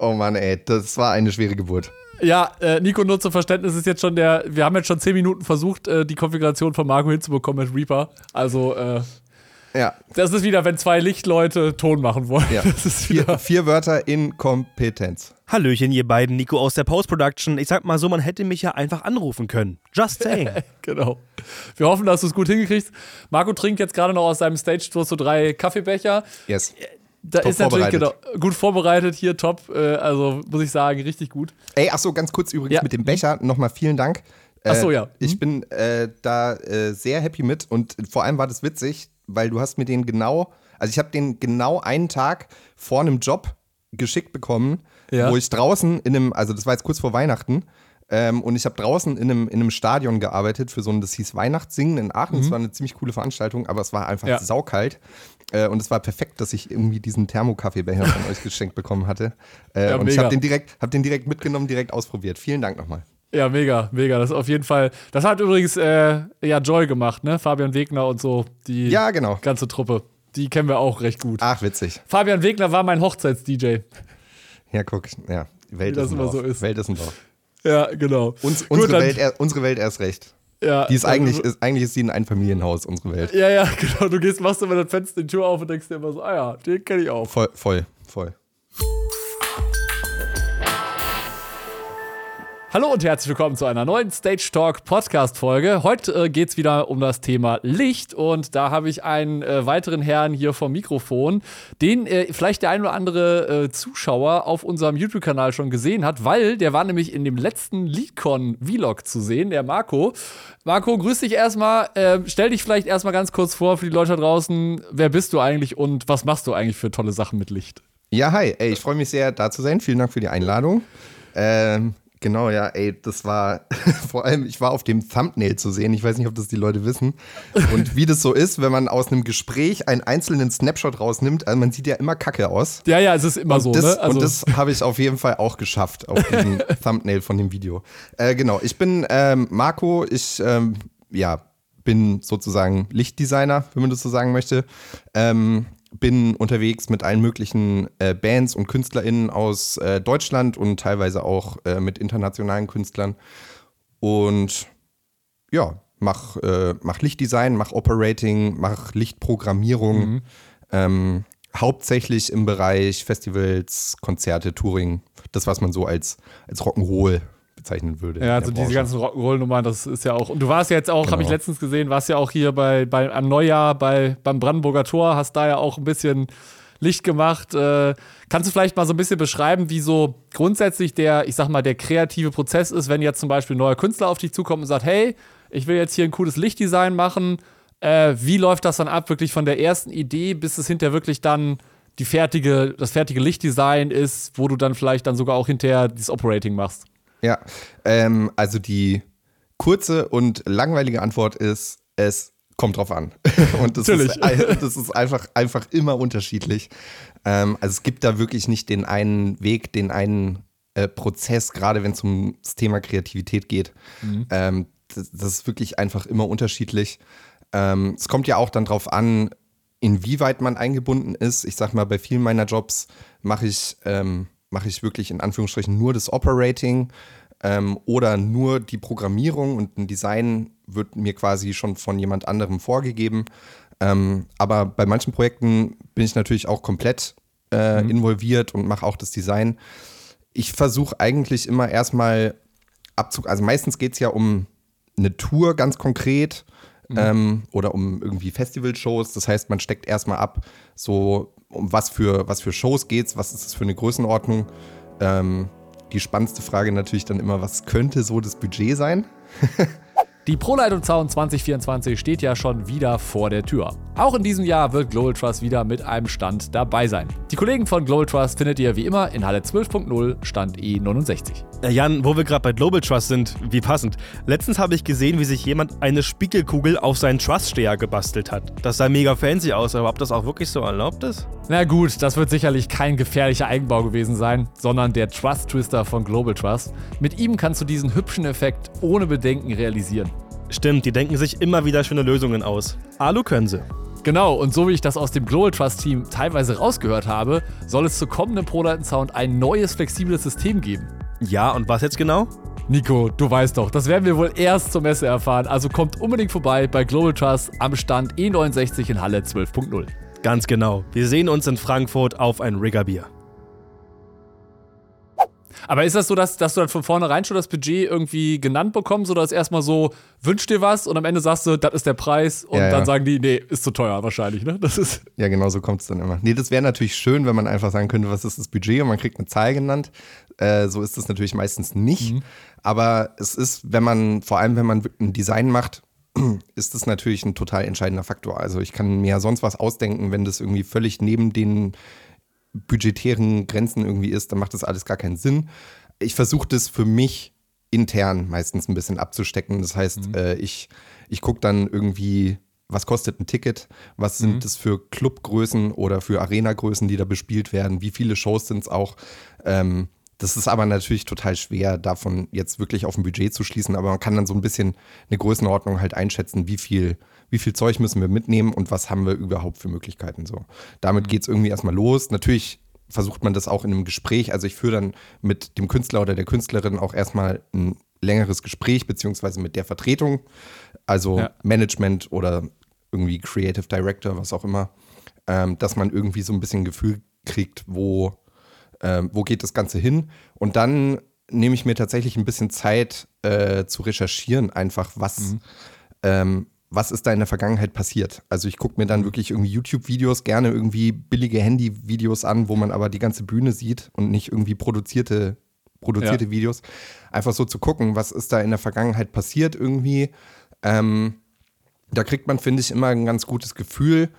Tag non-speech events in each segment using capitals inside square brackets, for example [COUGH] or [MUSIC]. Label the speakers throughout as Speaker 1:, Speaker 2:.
Speaker 1: Oh Mann, ey, das war eine schwere Geburt.
Speaker 2: Ja, äh, Nico, nur zum Verständnis ist jetzt schon der, wir haben jetzt schon zehn Minuten versucht, äh, die Konfiguration von Marco hinzubekommen mit Reaper. Also, äh,
Speaker 1: Ja,
Speaker 2: das ist wieder, wenn zwei Lichtleute Ton machen wollen.
Speaker 1: ja. [LAUGHS]
Speaker 2: Das ist wieder.
Speaker 1: Vier, vier Wörter Inkompetenz.
Speaker 3: Hallöchen, ihr beiden, Nico aus der Post-Production. Ich sag mal so, man hätte mich ja einfach anrufen können. Just saying. [LAUGHS]
Speaker 2: Genau. Wir hoffen, dass du es gut hingekriegst. Marco trinkt jetzt gerade noch aus seinem Stage-Tour so drei Kaffeebecher.
Speaker 1: Yes.
Speaker 2: Da
Speaker 1: Top
Speaker 2: ist natürlich genau, gut vorbereitet hier, top. Äh, also muss ich sagen, richtig gut.
Speaker 1: Ey, ach so, ganz kurz übrigens
Speaker 2: Ja.
Speaker 1: mit dem Becher nochmal vielen Dank.
Speaker 2: Ach so,
Speaker 1: Äh,
Speaker 2: ja.
Speaker 1: Ich bin äh, da äh, sehr happy mit und vor allem war das witzig, weil du hast mir den genau, also ich habe den genau einen Tag vor einem Job geschickt bekommen,
Speaker 2: Ja.
Speaker 1: wo ich draußen in einem, also das war jetzt kurz vor Weihnachten, ähm, und ich habe draußen in einem, in einem Stadion gearbeitet für so ein, das hieß Weihnachtssingen in Aachen. Das war eine ziemlich coole Veranstaltung, aber es war einfach
Speaker 2: Mhm. Ja.
Speaker 1: saukalt. Äh, und es war perfekt, dass ich irgendwie diesen Thermokaffeebecher von euch geschenkt bekommen hatte. Äh,
Speaker 2: Ja,
Speaker 1: und ich
Speaker 2: mega.
Speaker 1: habe den, direkt, hab den direkt mitgenommen, direkt ausprobiert. Vielen Dank nochmal.
Speaker 2: Ja, mega, mega. Das ist auf jeden Fall. Das hat übrigens äh, ja Joy gemacht, ne? Fabian Wegner und so. Die
Speaker 1: Ja, genau.
Speaker 2: ganze Truppe. Die kennen wir auch recht gut.
Speaker 1: Ach, witzig.
Speaker 2: Fabian Wegner war mein Hochzeits-DJ.
Speaker 1: Ja, guck. Ja, Welt
Speaker 2: Wie
Speaker 1: ist
Speaker 2: das
Speaker 1: ein
Speaker 2: immer so ist.
Speaker 1: Welt ist ein Dorf.
Speaker 2: Ja, genau.
Speaker 1: Uns,
Speaker 2: Gut,
Speaker 1: unsere,
Speaker 2: dann-
Speaker 1: Welt, er- unsere Welt erst recht.
Speaker 2: Ja,
Speaker 1: Die ist eigentlich, ist, eigentlich ist sie ein Einfamilienhaus, unsere Welt.
Speaker 2: Ja, ja, [LAUGHS] genau. Du gehst, machst immer das Fenster, die Tür auf und denkst dir immer so, ah ja, den kenne ich auch.
Speaker 1: Voll, voll, voll.
Speaker 2: Hallo und herzlich willkommen zu einer neuen Stage Talk Podcast Folge. Heute äh, geht es wieder um das Thema Licht und da habe ich einen äh, weiteren Herrn hier vom Mikrofon, den äh, vielleicht der ein oder andere äh, Zuschauer auf unserem YouTube-Kanal schon gesehen hat, weil der war nämlich in dem letzten LeadCon-Vlog zu sehen, der Marco. Marco, grüß dich erstmal. Äh, stell dich vielleicht erstmal ganz kurz vor für die Leute da draußen. Wer bist du eigentlich und was machst du eigentlich für tolle Sachen mit Licht?
Speaker 1: Ja, hi. Ey, ich freue mich sehr, da zu sein. Vielen Dank für die Einladung. Ähm, genau, ja, ey, das war [LAUGHS] vor allem, ich war auf dem Thumbnail zu sehen. Ich weiß nicht, ob das die Leute wissen. Und wie das so ist, wenn man aus einem Gespräch einen einzelnen Snapshot rausnimmt, also man sieht ja immer kacke aus.
Speaker 2: Ja, ja, es ist immer so,
Speaker 1: das,
Speaker 2: ne?
Speaker 1: und das habe ich auf jeden Fall auch geschafft auf diesem [LAUGHS] Thumbnail von dem Video. Äh, genau, ich bin ähm, Marco, ich ähm, ja, bin sozusagen Lichtdesigner, wenn man das so sagen möchte. Ähm, bin unterwegs mit allen möglichen äh, Bands und KünstlerInnen aus äh, Deutschland und teilweise auch äh, mit internationalen Künstlern. Und ja, mach, äh, mach Lichtdesign, mach Operating, mach Lichtprogrammierung. Ähm, hauptsächlich im Bereich Festivals, Konzerte, Touring. Das, was man so als, als Rock'n'Roll bezeichnen würde.
Speaker 2: Ja, also diese
Speaker 1: Branche.
Speaker 2: ganzen Rock'n'Roll-Nummern, das ist ja auch. Und du warst ja jetzt auch, habe ich
Speaker 1: Genau.
Speaker 2: letztens gesehen, warst ja auch hier bei, bei am Neujahr bei, beim Brandenburger Tor, hast da ja auch ein bisschen Licht gemacht. Äh, kannst du vielleicht mal so ein bisschen beschreiben, wie so grundsätzlich der, ich sag mal, der kreative Prozess ist, wenn jetzt zum Beispiel ein neuer Künstler auf dich zukommt und sagt, hey, ich will jetzt hier ein cooles Lichtdesign machen. Äh, wie läuft das dann ab, wirklich von der ersten Idee, bis es hinterher wirklich dann die fertige, das fertige Lichtdesign ist, wo du dann vielleicht dann sogar auch hinterher das Operating machst?
Speaker 1: Ja, ähm, also die kurze und langweilige Antwort ist, es kommt drauf an. [LAUGHS] und das ist,
Speaker 2: Natürlich.
Speaker 1: das ist einfach, einfach immer unterschiedlich. Ähm, also es gibt da wirklich nicht den einen Weg, den einen äh, Prozess, gerade wenn es ums Thema Kreativität geht. Ähm, das, das ist wirklich einfach immer unterschiedlich. Ähm, es kommt ja auch dann drauf an, inwieweit man eingebunden ist. Ich sag mal, bei vielen meiner Jobs mache ich, ähm, mache ich wirklich in Anführungsstrichen nur das Operating ähm, oder nur die Programmierung und ein Design wird mir quasi schon von jemand anderem vorgegeben. Ähm, aber bei manchen Projekten bin ich natürlich auch komplett äh, involviert und mache auch das Design. Ich versuche eigentlich immer erstmal abzug, also meistens geht es ja um eine Tour ganz konkret ähm, oder um irgendwie Festivalshows. Das heißt, man steckt erstmal ab, so um was für, was für Shows geht's, was ist das für eine Größenordnung. Ähm, die spannendste Frage natürlich dann immer, was könnte so das Budget sein? [LAUGHS]
Speaker 2: Die ProLight Zaun 2024 steht ja schon wieder vor der Tür. Auch in diesem Jahr wird Global Trust wieder mit einem Stand dabei sein. Die Kollegen von Global Trust findet ihr wie immer in Halle 12.0 Stand E69.
Speaker 3: Äh, Jan, wo wir gerade bei Global Trust sind, wie passend. Letztens habe ich gesehen, wie sich jemand eine Spiegelkugel auf seinen Trust-Steher gebastelt hat. Das sah mega fancy aus, aber ob das auch wirklich so erlaubt ist?
Speaker 2: Na gut, das wird sicherlich kein gefährlicher Eigenbau gewesen sein, sondern der Trust Twister von Global Trust. Mit ihm kannst du diesen hübschen Effekt ohne Bedenken realisieren.
Speaker 3: Stimmt, die denken sich immer wieder schöne Lösungen aus. Alu können sie.
Speaker 2: Genau, und so wie ich das aus dem Global Trust Team teilweise rausgehört habe, soll es zu kommenden ProLight Sound ein neues flexibles System geben.
Speaker 3: Ja, und was jetzt genau?
Speaker 2: Nico, du weißt doch, das werden wir wohl erst zur Messe erfahren, also kommt unbedingt vorbei bei Global Trust am Stand E69 in Halle 12.0.
Speaker 3: Ganz genau. Wir sehen uns in Frankfurt auf ein Riggerbier.
Speaker 2: Aber ist das so, dass, dass du dann von vornherein schon das Budget irgendwie genannt bekommst oder ist erstmal so, wünsch dir was und am Ende sagst du, das ist der Preis und ja, dann ja. sagen die, nee, ist zu teuer wahrscheinlich, ne? Das ist
Speaker 1: ja, genau so kommt es dann immer. Nee, das wäre natürlich schön, wenn man einfach sagen könnte, was ist das Budget und man kriegt eine Zahl genannt. Äh, so ist das natürlich meistens nicht. Mhm. Aber es ist, wenn man, vor allem wenn man ein Design macht, [CLEARS THROAT] ist das natürlich ein total entscheidender Faktor. Also ich kann mir sonst was ausdenken, wenn das irgendwie völlig neben den budgetären Grenzen irgendwie ist, dann macht das alles gar keinen Sinn. Ich versuche das für mich intern meistens ein bisschen abzustecken. Das heißt, mhm. äh, ich, ich gucke dann irgendwie, was kostet ein Ticket, was sind mhm. das für Clubgrößen oder für Arenagrößen, die da bespielt werden, wie viele Shows sind es auch. Ähm, das ist aber natürlich total schwer, davon jetzt wirklich auf ein Budget zu schließen, aber man kann dann so ein bisschen eine Größenordnung halt einschätzen, wie viel, wie viel Zeug müssen wir mitnehmen und was haben wir überhaupt für Möglichkeiten. So. Damit geht es irgendwie erstmal los. Natürlich versucht man das auch in einem Gespräch. Also ich führe dann mit dem Künstler oder der Künstlerin auch erstmal ein längeres Gespräch, beziehungsweise mit der Vertretung, also ja. Management oder irgendwie Creative Director, was auch immer, ähm, dass man irgendwie so ein bisschen Gefühl kriegt, wo ähm, wo geht das Ganze hin? Und dann nehme ich mir tatsächlich ein bisschen Zeit äh, zu recherchieren, einfach was, mhm. ähm, was ist da in der Vergangenheit passiert. Also ich gucke mir dann wirklich irgendwie YouTube-Videos, gerne irgendwie billige Handy-Videos an, wo man aber die ganze Bühne sieht und nicht irgendwie produzierte, produzierte ja. Videos. Einfach so zu gucken, was ist da in der Vergangenheit passiert irgendwie. Ähm, da kriegt man, finde ich, immer ein ganz gutes Gefühl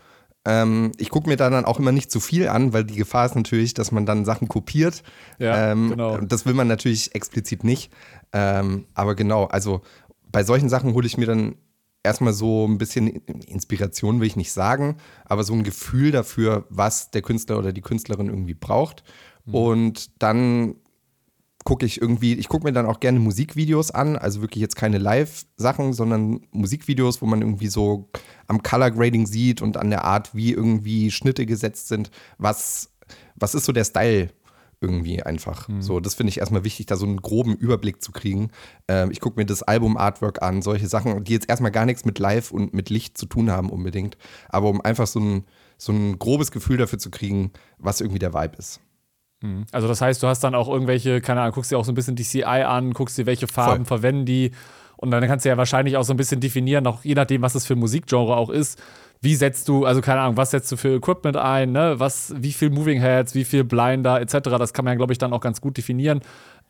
Speaker 1: ähm, ich gucke mir da dann auch immer nicht zu viel an, weil die Gefahr ist natürlich, dass man dann Sachen kopiert. Ja, ähm, genau. Das will man natürlich explizit nicht. Ähm, aber genau, also bei solchen Sachen hole ich mir dann erstmal so ein bisschen Inspiration, will ich nicht sagen, aber so ein Gefühl dafür, was der Künstler oder die Künstlerin irgendwie braucht. Mhm. Und dann gucke ich irgendwie, ich gucke mir dann auch gerne Musikvideos an, also wirklich jetzt keine Live-Sachen, sondern Musikvideos, wo man irgendwie so am Color Grading sieht und an der Art, wie irgendwie Schnitte gesetzt sind, was, was ist so der Style irgendwie einfach. Mhm. So, das finde ich erstmal wichtig, da so einen groben Überblick zu kriegen. Ähm, ich gucke mir das Album-Artwork an, solche Sachen, die jetzt erstmal gar nichts mit Live und mit Licht zu tun haben unbedingt, aber um einfach so ein, so ein grobes Gefühl dafür zu kriegen, was irgendwie der Vibe ist.
Speaker 2: Mhm. Also das heißt, du hast dann auch irgendwelche, keine Ahnung, guckst dir auch so ein bisschen die CI an, guckst dir, welche Farben Voll. verwenden die und dann kannst du ja wahrscheinlich auch so ein bisschen definieren, auch je nachdem, was es für Musikgenre auch ist, wie setzt du, also keine Ahnung, was setzt du für Equipment ein, ne? was, wie viel Moving Heads, wie viel Blinder etc., das kann man ja, glaube ich, dann auch ganz gut definieren.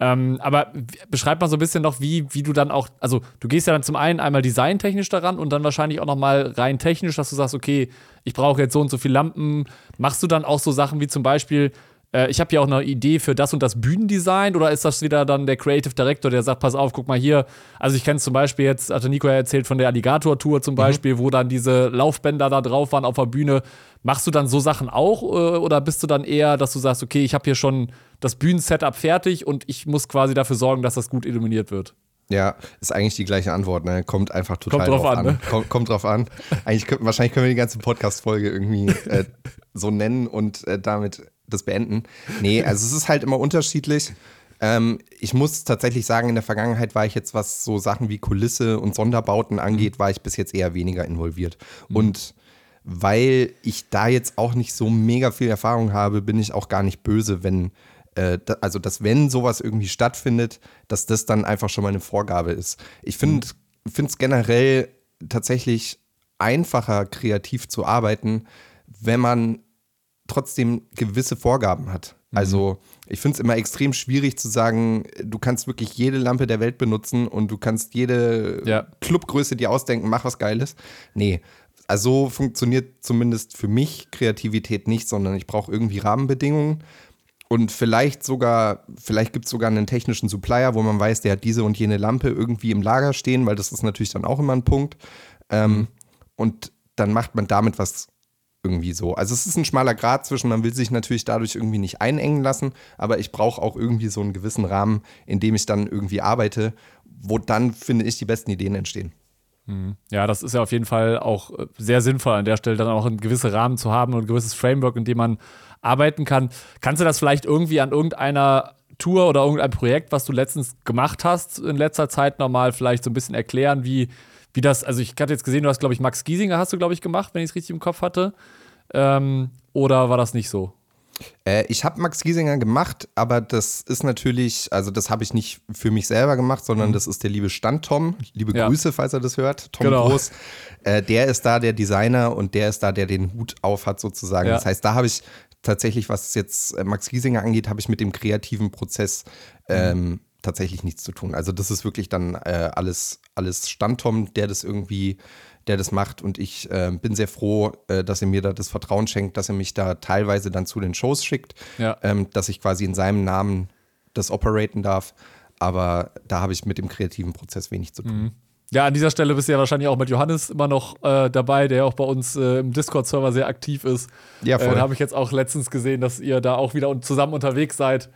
Speaker 2: Ähm, aber beschreib mal so ein bisschen noch, wie, wie du dann auch, also du gehst ja dann zum einen einmal designtechnisch daran und dann wahrscheinlich auch nochmal rein technisch, dass du sagst, okay, ich brauche jetzt so und so viele Lampen. Machst du dann auch so Sachen wie zum Beispiel, äh, ich habe hier auch eine Idee für das und das Bühnendesign oder ist das wieder dann der Creative Director, der sagt, pass auf, guck mal hier. Also ich kenne zum Beispiel jetzt, hatte Nico ja erzählt von der Alligator-Tour zum mhm. Beispiel, mhm. wo dann diese Laufbänder da drauf waren auf der Bühne. Machst du dann so Sachen auch äh, oder bist du dann eher, dass du sagst, okay, ich habe hier schon das Bühnensetup fertig und ich muss quasi dafür sorgen, dass das gut illuminiert wird?
Speaker 1: Ja, ist eigentlich die gleiche Antwort, ne? Kommt einfach total
Speaker 2: kommt drauf, drauf an. an. Ne?
Speaker 1: Kommt, kommt, drauf an. Eigentlich, wahrscheinlich können wir die ganze Podcast-Folge irgendwie äh, so nennen und äh, damit das beenden. Nee, [LAUGHS] also es ist halt immer unterschiedlich. Ähm, ich muss tatsächlich sagen, in der Vergangenheit war ich jetzt, was so Sachen wie Kulisse und Sonderbauten angeht, war ich bis jetzt eher weniger involviert. Mhm. Und weil ich da jetzt auch nicht so mega viel Erfahrung habe, bin ich auch gar nicht böse, wenn, äh, da, also dass wenn sowas irgendwie stattfindet, dass das dann einfach schon mal eine Vorgabe ist. Ich finde es generell tatsächlich einfacher, kreativ zu arbeiten, wenn man trotzdem gewisse Vorgaben hat. Mhm. Also ich finde es immer extrem schwierig zu sagen, du kannst wirklich jede Lampe der Welt benutzen und du kannst jede ja. Clubgröße dir ausdenken, mach was Geiles. Nee, also so funktioniert zumindest für mich Kreativität nicht, sondern ich brauche irgendwie Rahmenbedingungen. Und vielleicht sogar, vielleicht gibt es sogar einen technischen Supplier, wo man weiß, der hat diese und jene Lampe irgendwie im Lager stehen, weil das ist natürlich dann auch immer ein Punkt. Ähm, mhm. Und dann macht man damit was irgendwie so. Also es ist ein schmaler Grad zwischen, man will sich natürlich dadurch irgendwie nicht einengen lassen, aber ich brauche auch irgendwie so einen gewissen Rahmen, in dem ich dann irgendwie arbeite, wo dann, finde ich, die besten Ideen entstehen.
Speaker 2: Mhm. Ja, das ist ja auf jeden Fall auch äh, sehr sinnvoll an der Stelle, dann auch einen gewissen Rahmen zu haben und ein gewisses Framework, in dem man arbeiten kann. Kannst du das vielleicht irgendwie an irgendeiner Tour oder irgendein Projekt, was du letztens gemacht hast, in letzter Zeit nochmal vielleicht so ein bisschen erklären, wie, wie das, also ich hatte jetzt gesehen, du hast, glaube ich, Max Giesinger hast du, glaube ich, gemacht, wenn ich es richtig im Kopf hatte. Ähm, oder war das nicht so?
Speaker 1: Äh, ich habe Max Giesinger gemacht, aber das ist natürlich, also das habe ich nicht für mich selber gemacht, sondern mhm. das ist der liebe Stand Tom. Liebe ja. Grüße, falls er das hört. Tom genau. Groß. Äh, der ist da der Designer und der ist da, der den Hut auf hat sozusagen. Ja. Das heißt, da habe ich tatsächlich, was jetzt äh, Max Giesinger angeht, habe ich mit dem kreativen Prozess mhm. Tatsächlich nichts zu tun. Also das ist wirklich dann äh, alles, alles Stand Tom, der das irgendwie der das macht. Und ich äh, bin sehr froh, äh, dass er mir da das Vertrauen schenkt, dass er mich da teilweise dann zu den Shows schickt, ja. ähm, dass ich quasi in seinem Namen das operaten darf. Aber da habe ich mit dem kreativen Prozess wenig zu tun. Mhm.
Speaker 2: Ja, an dieser Stelle bist du ja wahrscheinlich auch mit Johannes immer noch äh, dabei, der auch bei uns äh, im Discord-Server sehr aktiv ist. Ja, voll. Äh, da habe ich jetzt auch letztens gesehen, dass ihr da auch wieder zusammen unterwegs seid.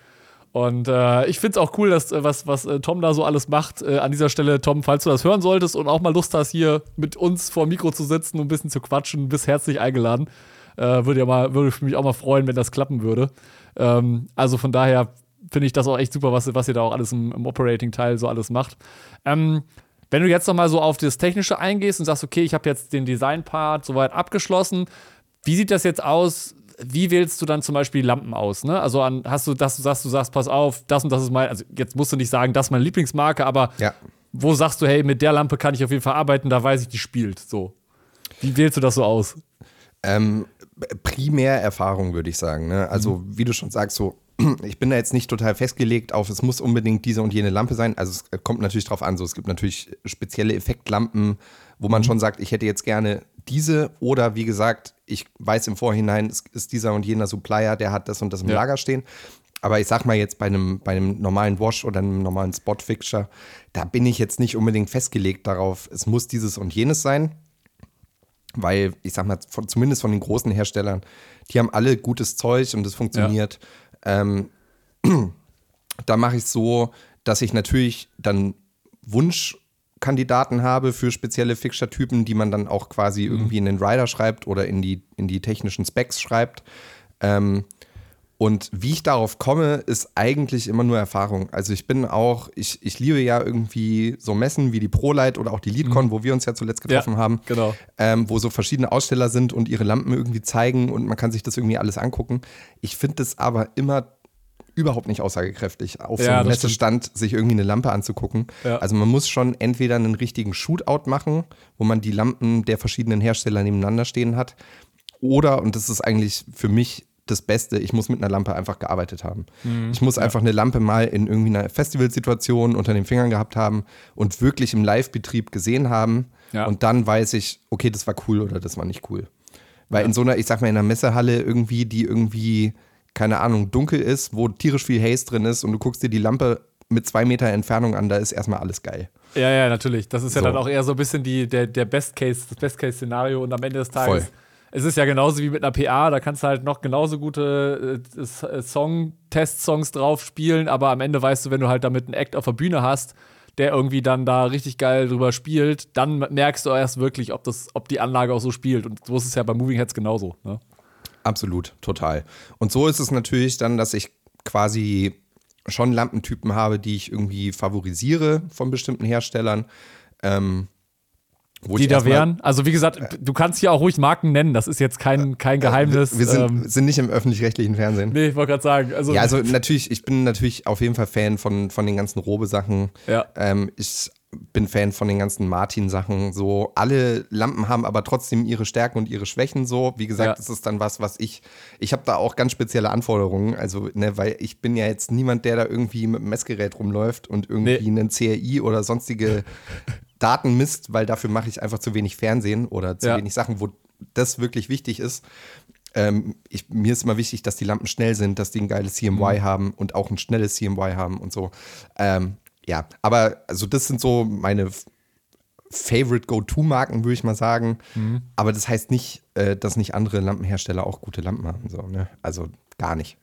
Speaker 2: Und äh, ich finde es auch cool, dass äh, was, was äh, Tom da so alles macht. Äh, an dieser Stelle, Tom, falls du das hören solltest und auch mal Lust hast, hier mit uns vor dem Mikro zu sitzen und ein bisschen zu quatschen, bist herzlich eingeladen. Äh, würde ja mal, würde mich auch mal freuen, wenn das klappen würde. Ähm, also von daher finde ich das auch echt super, was, was ihr da auch alles im, im Operating-Teil so alles macht. Ähm, wenn du jetzt noch mal so auf das Technische eingehst und sagst, okay, ich habe jetzt den Design-Part soweit abgeschlossen, wie sieht das jetzt aus? Wie wählst du dann zum Beispiel die Lampen aus? Ne? Also an, hast du, dass du sagst, du sagst, pass auf, das und das ist mein, also jetzt musst du nicht sagen, das ist meine Lieblingsmarke, aber ja. wo sagst du, hey, mit der Lampe kann ich auf jeden Fall arbeiten, da weiß ich, die spielt. So. Wie wählst du das so aus?
Speaker 1: Ähm, primär Erfahrung, würde ich sagen. Ne? Also, mhm. wie du schon sagst, so, [CLEARS THROAT] ich bin da jetzt nicht total festgelegt auf, es muss unbedingt diese und jene Lampe sein. Also, es kommt natürlich drauf an, so, es gibt natürlich spezielle Effektlampen, wo man mhm. schon sagt, ich hätte jetzt gerne diese oder wie gesagt, ich weiß im Vorhinein, es ist dieser und jener Supplier, der hat das und das im ja. Lager stehen. Aber ich sag mal jetzt bei einem, bei einem normalen Wash oder einem normalen Spot-Fixture, da bin ich jetzt nicht unbedingt festgelegt darauf, es muss dieses und jenes sein. Weil, ich sag mal, von, zumindest von den großen Herstellern, die haben alle gutes Zeug und es funktioniert. Ja. Ähm, [CLEARS THROAT] da mache ich es so, dass ich natürlich dann Wunsch Kandidaten habe für spezielle Fixture-Typen, die man dann auch quasi mhm. irgendwie in den Rider schreibt oder in die, in die technischen Specs schreibt. Ähm, und wie ich darauf komme, ist eigentlich immer nur Erfahrung. Also ich bin auch, ich, ich liebe ja irgendwie so Messen wie die ProLight oder auch die LeadCon, mhm. wo wir uns ja zuletzt getroffen ja, haben,
Speaker 2: genau.
Speaker 1: ähm, wo so verschiedene Aussteller sind und ihre Lampen irgendwie zeigen und man kann sich das irgendwie alles angucken. Ich finde es aber immer überhaupt nicht aussagekräftig, auf ja, so einem Messestand sich irgendwie eine Lampe anzugucken. Ja. Also man muss schon entweder einen richtigen Shootout machen, wo man die Lampen der verschiedenen Hersteller nebeneinander stehen hat, oder, und das ist eigentlich für mich das Beste, ich muss mit einer Lampe einfach gearbeitet haben. Mhm, ich muss ja. einfach eine Lampe mal in irgendwie einer Festivalsituation unter den Fingern gehabt haben und wirklich im Live-Betrieb gesehen haben. Ja. Und dann weiß ich, okay, das war cool oder das war nicht cool. Weil ja. in so einer, ich sag mal, in einer Messehalle irgendwie, die irgendwie keine Ahnung, dunkel ist, wo tierisch viel Haze drin ist und du guckst dir die Lampe mit zwei Meter Entfernung an, da ist erstmal alles geil.
Speaker 2: Ja, ja, natürlich. Das ist ja so. dann auch eher so ein bisschen die, der, der Best Case, das Best Case Szenario und am Ende des Tages. Voll. Es ist ja genauso wie mit einer PA, da kannst du halt noch genauso gute äh, äh, Song, Test-Songs drauf spielen, aber am Ende weißt du, wenn du halt damit einen Act auf der Bühne hast, der irgendwie dann da richtig geil drüber spielt, dann merkst du erst wirklich, ob, das, ob die Anlage auch so spielt. Und so ist es ja bei Moving Heads genauso. Ne?
Speaker 1: Absolut, total. Und so ist es natürlich dann, dass ich quasi schon Lampentypen habe, die ich irgendwie favorisiere von bestimmten Herstellern. Ähm,
Speaker 2: die da wären. Also wie gesagt, du kannst hier auch ruhig Marken nennen, das ist jetzt kein, kein Geheimnis.
Speaker 1: Wir, wir sind, ähm, sind, nicht im öffentlich-rechtlichen Fernsehen.
Speaker 2: Nee, ich wollte gerade sagen.
Speaker 1: Also ja, also natürlich, ich bin natürlich auf jeden Fall Fan von, von den ganzen Robe-Sachen. Ja. Ähm, ich bin Fan von den ganzen Martin-Sachen. So, alle Lampen haben aber trotzdem ihre Stärken und ihre Schwächen. So, wie gesagt, ja. das ist dann was, was ich. Ich habe da auch ganz spezielle Anforderungen. Also, ne, weil ich bin ja jetzt niemand, der da irgendwie mit einem Messgerät rumläuft und irgendwie nee. einen CRI oder sonstige [LAUGHS] Daten misst, weil dafür mache ich einfach zu wenig Fernsehen oder zu ja. wenig Sachen, wo das wirklich wichtig ist. Ähm, ich, mir ist immer wichtig, dass die Lampen schnell sind, dass die ein geiles CMY mhm. haben und auch ein schnelles CMY haben und so. Ähm, ja, aber also das sind so meine Favorite Go-To-Marken, würde ich mal sagen. Mhm. Aber das heißt nicht, äh, dass nicht andere Lampenhersteller auch gute Lampen haben. So, ne? Also gar nicht.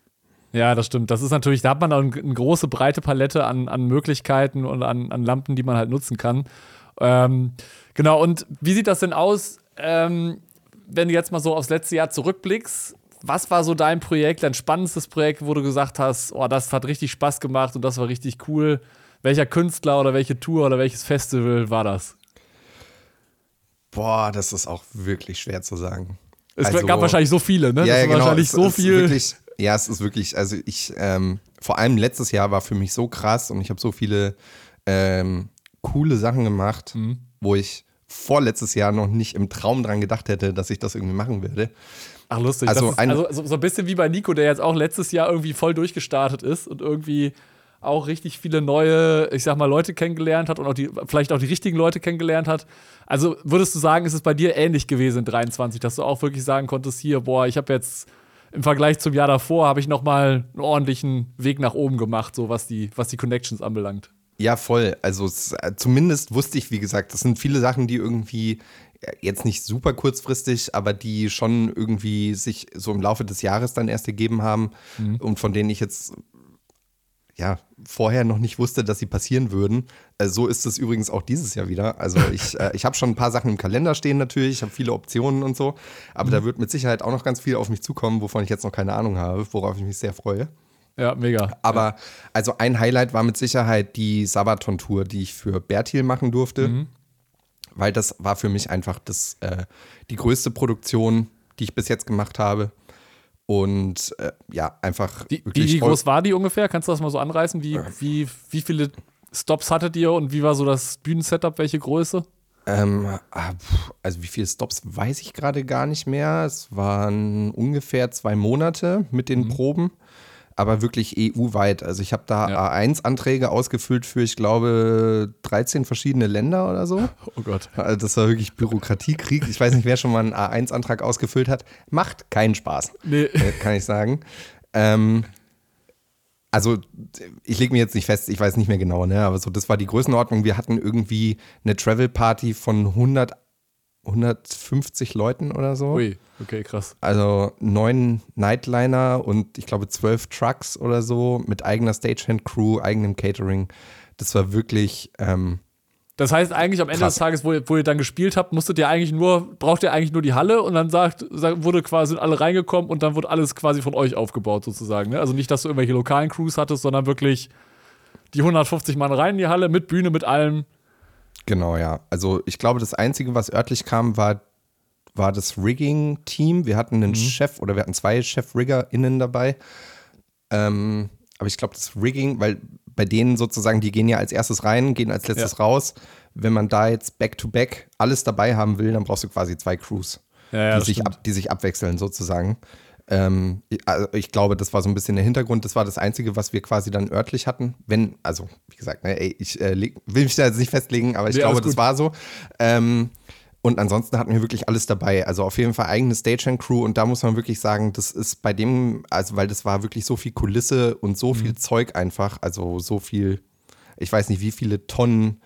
Speaker 2: Ja, das stimmt. Das ist natürlich, da hat man auch eine große, breite Palette an, an Möglichkeiten und an, an Lampen, die man halt nutzen kann. Ähm, genau, und wie sieht das denn aus, ähm, wenn du jetzt mal so aufs letzte Jahr zurückblickst? Was war so dein Projekt, dein spannendstes Projekt, wo du gesagt hast, oh, das hat richtig Spaß gemacht und das war richtig cool? Welcher Künstler oder welche Tour oder welches Festival war das?
Speaker 1: Boah, das ist auch wirklich schwer zu sagen.
Speaker 2: Es also, gab wahrscheinlich so viele, ne?
Speaker 1: Ja,
Speaker 2: ja
Speaker 1: genau.
Speaker 2: wahrscheinlich
Speaker 1: es,
Speaker 2: so
Speaker 1: es
Speaker 2: viel.
Speaker 1: Wirklich, ja, es ist wirklich, also ich, ähm, vor allem letztes Jahr war für mich so krass und ich habe so viele ähm, coole Sachen gemacht, mhm. wo ich vorletztes Jahr noch nicht im Traum dran gedacht hätte, dass ich das irgendwie machen würde.
Speaker 2: Ach, lustig. Also, ist, also so, so, ein bisschen wie bei Nico, der jetzt auch letztes Jahr irgendwie voll durchgestartet ist und irgendwie auch richtig viele neue, ich sag mal, Leute kennengelernt hat und auch die, vielleicht auch die richtigen Leute kennengelernt hat. Also würdest du sagen, ist es bei dir ähnlich gewesen in 23, dass du auch wirklich sagen konntest, hier, boah, ich habe jetzt im Vergleich zum Jahr davor, habe ich noch mal einen ordentlichen Weg nach oben gemacht, so was die, was die Connections anbelangt.
Speaker 1: Ja, voll. Also es, äh, zumindest wusste ich, wie gesagt, das sind viele Sachen, die irgendwie äh, jetzt nicht super kurzfristig, aber die schon irgendwie sich so im Laufe des Jahres dann erst ergeben haben mhm. und von denen ich jetzt ja, vorher noch nicht wusste, dass sie passieren würden. Äh, so ist es übrigens auch dieses Jahr wieder. Also [LAUGHS] ich, äh, ich habe schon ein paar Sachen im Kalender stehen natürlich, ich habe viele Optionen und so, aber mhm. da wird mit Sicherheit auch noch ganz viel auf mich zukommen, wovon ich jetzt noch keine Ahnung habe, worauf ich mich sehr freue.
Speaker 2: Ja, mega.
Speaker 1: Aber
Speaker 2: ja.
Speaker 1: also ein Highlight war mit Sicherheit die Sabaton-Tour, die ich für Bertil machen durfte, mhm. weil das war für mich einfach das, äh, die größte Produktion, die ich bis jetzt gemacht habe. Und äh, ja, einfach.
Speaker 2: Wie, wie groß war die ungefähr? Kannst du das mal so anreißen? Wie, wie, wie viele Stops hattet ihr und wie war so das Bühnensetup? Welche Größe?
Speaker 1: Ähm, ah, also wie viele Stops weiß ich gerade gar nicht mehr. Es waren ungefähr zwei Monate mit den mhm. Proben aber wirklich EU-weit. Also ich habe da ja. A1-Anträge ausgefüllt für, ich glaube, 13 verschiedene Länder oder so.
Speaker 2: Oh Gott.
Speaker 1: Also das war wirklich Bürokratiekrieg. Ich weiß nicht, wer schon mal einen A1-Antrag ausgefüllt hat. Macht keinen Spaß, nee. Äh, kann ich sagen. Ähm, also ich lege mir jetzt nicht fest, ich weiß nicht mehr genau, ne? aber so das war die Größenordnung. Wir hatten irgendwie eine Travel Party von 100 150 Leuten oder so.
Speaker 2: Ui, okay, krass.
Speaker 1: Also neun Nightliner und ich glaube zwölf Trucks oder so mit eigener Stagehand-Crew, eigenem Catering. Das war wirklich. Ähm,
Speaker 2: das heißt eigentlich am Ende krass. des Tages, wo ihr, wo ihr dann gespielt habt, musstet ihr eigentlich nur, braucht ihr eigentlich nur die Halle und dann sagt, wurde quasi sind alle reingekommen und dann wurde alles quasi von euch aufgebaut sozusagen. Ne? Also nicht, dass du irgendwelche lokalen Crews hattest, sondern wirklich die 150 Mann rein in die Halle mit Bühne, mit allem
Speaker 1: Genau, ja. Also ich glaube, das Einzige, was örtlich kam, war, war das Rigging-Team. Wir hatten einen mhm. Chef oder wir hatten zwei Chef-RiggerInnen dabei. Ähm, aber ich glaube, das Rigging, weil bei denen sozusagen, die gehen ja als erstes rein, gehen als letztes ja. raus. Wenn man da jetzt back-to-back -back alles dabei haben will, dann brauchst du quasi zwei Crews, ja, ja, die, sich ab, die sich abwechseln sozusagen. Ähm, also ich glaube, das war so ein bisschen der Hintergrund. Das war das Einzige, was wir quasi dann örtlich hatten. Wenn, also wie gesagt, ne, ey, ich äh, will mich da jetzt nicht festlegen, aber ich ja, glaube, das war so. Ähm, und ansonsten hatten wir wirklich alles dabei. Also auf jeden Fall eigene Stagehand-Crew. Und da muss man wirklich sagen, das ist bei dem, also weil das war wirklich so viel Kulisse und so mhm. viel Zeug einfach. Also so viel, ich weiß nicht, wie viele Tonnen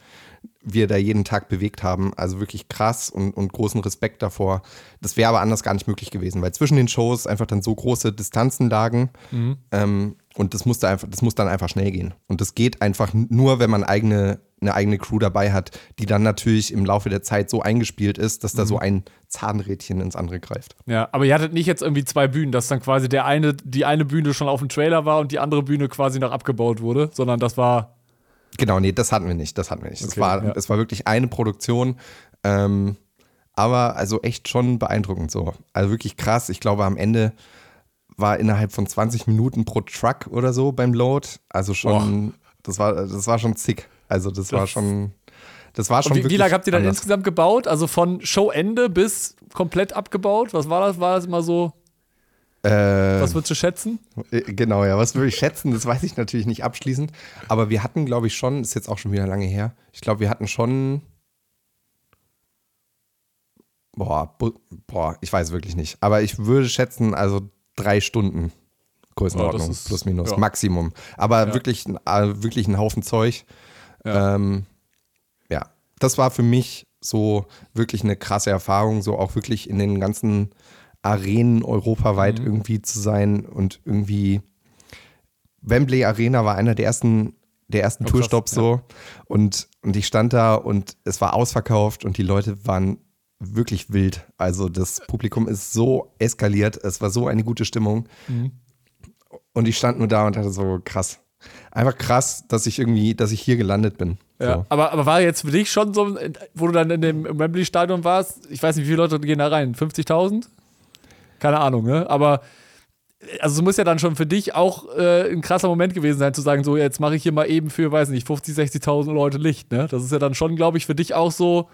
Speaker 1: wir da jeden Tag bewegt haben. Also wirklich krass und, und großen Respekt davor. Das wäre aber anders gar nicht möglich gewesen, weil zwischen den Shows einfach dann so große Distanzen lagen. Mhm. Ähm, und das musste einfach, das muss dann einfach schnell gehen. Und das geht einfach nur, wenn man eigene, eine eigene Crew dabei hat, die dann natürlich im Laufe der Zeit so eingespielt ist, dass da mhm. so ein Zahnrädchen ins andere greift.
Speaker 2: Ja, aber ihr hattet nicht jetzt irgendwie zwei Bühnen, dass dann quasi der eine, die eine Bühne schon auf dem Trailer war und die andere Bühne quasi noch abgebaut wurde, sondern das war
Speaker 1: Genau, nee, das hatten wir nicht. Das hatten wir nicht. Okay, es, war, ja. es war wirklich eine Produktion. Ähm, aber also echt schon beeindruckend so. Also wirklich krass. Ich glaube, am Ende war innerhalb von 20 Minuten pro Truck oder so beim Load. Also schon, das war, das war schon zick. Also das, das war schon. Das war schon
Speaker 2: wie, wie lange habt ihr dann anders. insgesamt gebaut? Also von Showende bis komplett abgebaut? Was war das? War das immer so äh, was würdest du schätzen?
Speaker 1: Äh, genau, ja, was würde ich schätzen? Das weiß ich natürlich nicht abschließend. Aber wir hatten, glaube ich, schon, ist jetzt auch schon wieder lange her, ich glaube, wir hatten schon. Boah, boah, ich weiß wirklich nicht. Aber ich würde schätzen, also drei Stunden Größenordnung, ja, plus minus, ja. Maximum. Aber ja. wirklich, äh, wirklich ein Haufen Zeug. Ja. Ähm, ja, das war für mich so wirklich eine krasse Erfahrung, so auch wirklich in den ganzen Arenen europaweit mhm. irgendwie zu sein und irgendwie Wembley Arena war einer der ersten der ersten oh, Tourstopps ja. so. Und, und ich stand da und es war ausverkauft und die Leute waren wirklich wild. Also das Publikum ist so eskaliert, es war so eine gute Stimmung. Mhm. Und ich stand nur da und hatte so krass. Einfach krass, dass ich irgendwie, dass ich hier gelandet bin.
Speaker 2: Ja,
Speaker 1: so.
Speaker 2: aber, aber war jetzt für dich schon so, wo du dann in dem Wembley-Stadion warst, ich weiß nicht, wie viele Leute gehen da rein? 50.000? Keine Ahnung, ne? Aber also es muss ja dann schon für dich auch äh, ein krasser Moment gewesen sein, zu sagen, so jetzt mache ich hier mal eben für, weiß nicht, 50, 60.000 Leute Licht, ne? Das ist ja dann schon, glaube ich, für dich auch so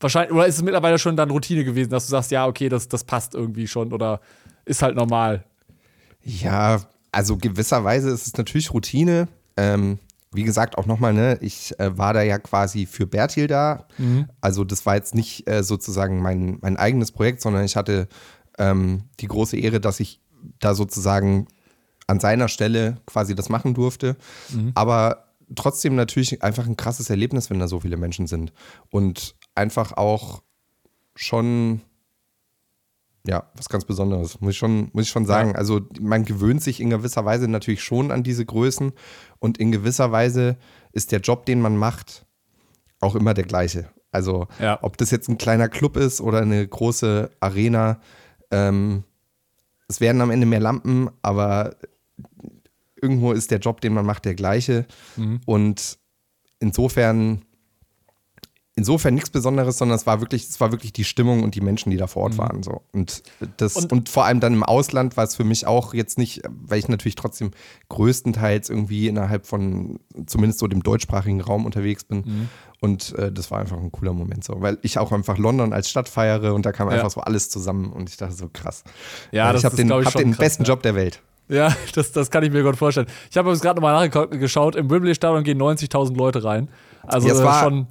Speaker 2: wahrscheinlich, oder ist es mittlerweile schon dann Routine gewesen, dass du sagst, ja, okay, das, das passt irgendwie schon oder ist halt normal?
Speaker 1: Ja, also gewisserweise ist es natürlich Routine. Ähm, wie gesagt, auch nochmal, ne, ich äh, war da ja quasi für Bertil da. Mhm. Also das war jetzt nicht äh, sozusagen mein, mein eigenes Projekt, sondern ich hatte ähm, die große Ehre, dass ich da sozusagen an seiner Stelle quasi das machen durfte. Mhm. Aber trotzdem natürlich einfach ein krasses Erlebnis, wenn da so viele Menschen sind. Und einfach auch schon, ja, was ganz Besonderes, muss ich schon, muss ich schon sagen. Ja. Also man gewöhnt sich in gewisser Weise natürlich schon an diese Größen und in gewisser Weise ist der Job, den man macht, auch immer der gleiche. Also ja. ob das jetzt ein kleiner Club ist oder eine große Arena, ähm, es werden am Ende mehr Lampen, aber irgendwo ist der Job, den man macht, der gleiche. Mhm. Und insofern, insofern nichts Besonderes, sondern es war wirklich, es war wirklich die Stimmung und die Menschen, die da vor Ort mhm. waren. So. Und, das, und, und, vor allem dann im Ausland war es für mich auch jetzt nicht, weil ich natürlich trotzdem größtenteils irgendwie innerhalb von zumindest so dem deutschsprachigen Raum unterwegs bin. Mhm. Und äh, das war einfach ein cooler Moment so, weil ich auch einfach London als Stadt feiere und da kam ja. einfach so alles zusammen und ich dachte so krass. Ja, das ich habe den, hab den krass, besten ja. Job der Welt.
Speaker 2: Ja, [LAUGHS] das, das kann ich mir gut vorstellen. Ich habe uns gerade nochmal nachgeschaut, im Wembley-Stadion gehen 90.000 Leute rein. Also ja, es war, schon,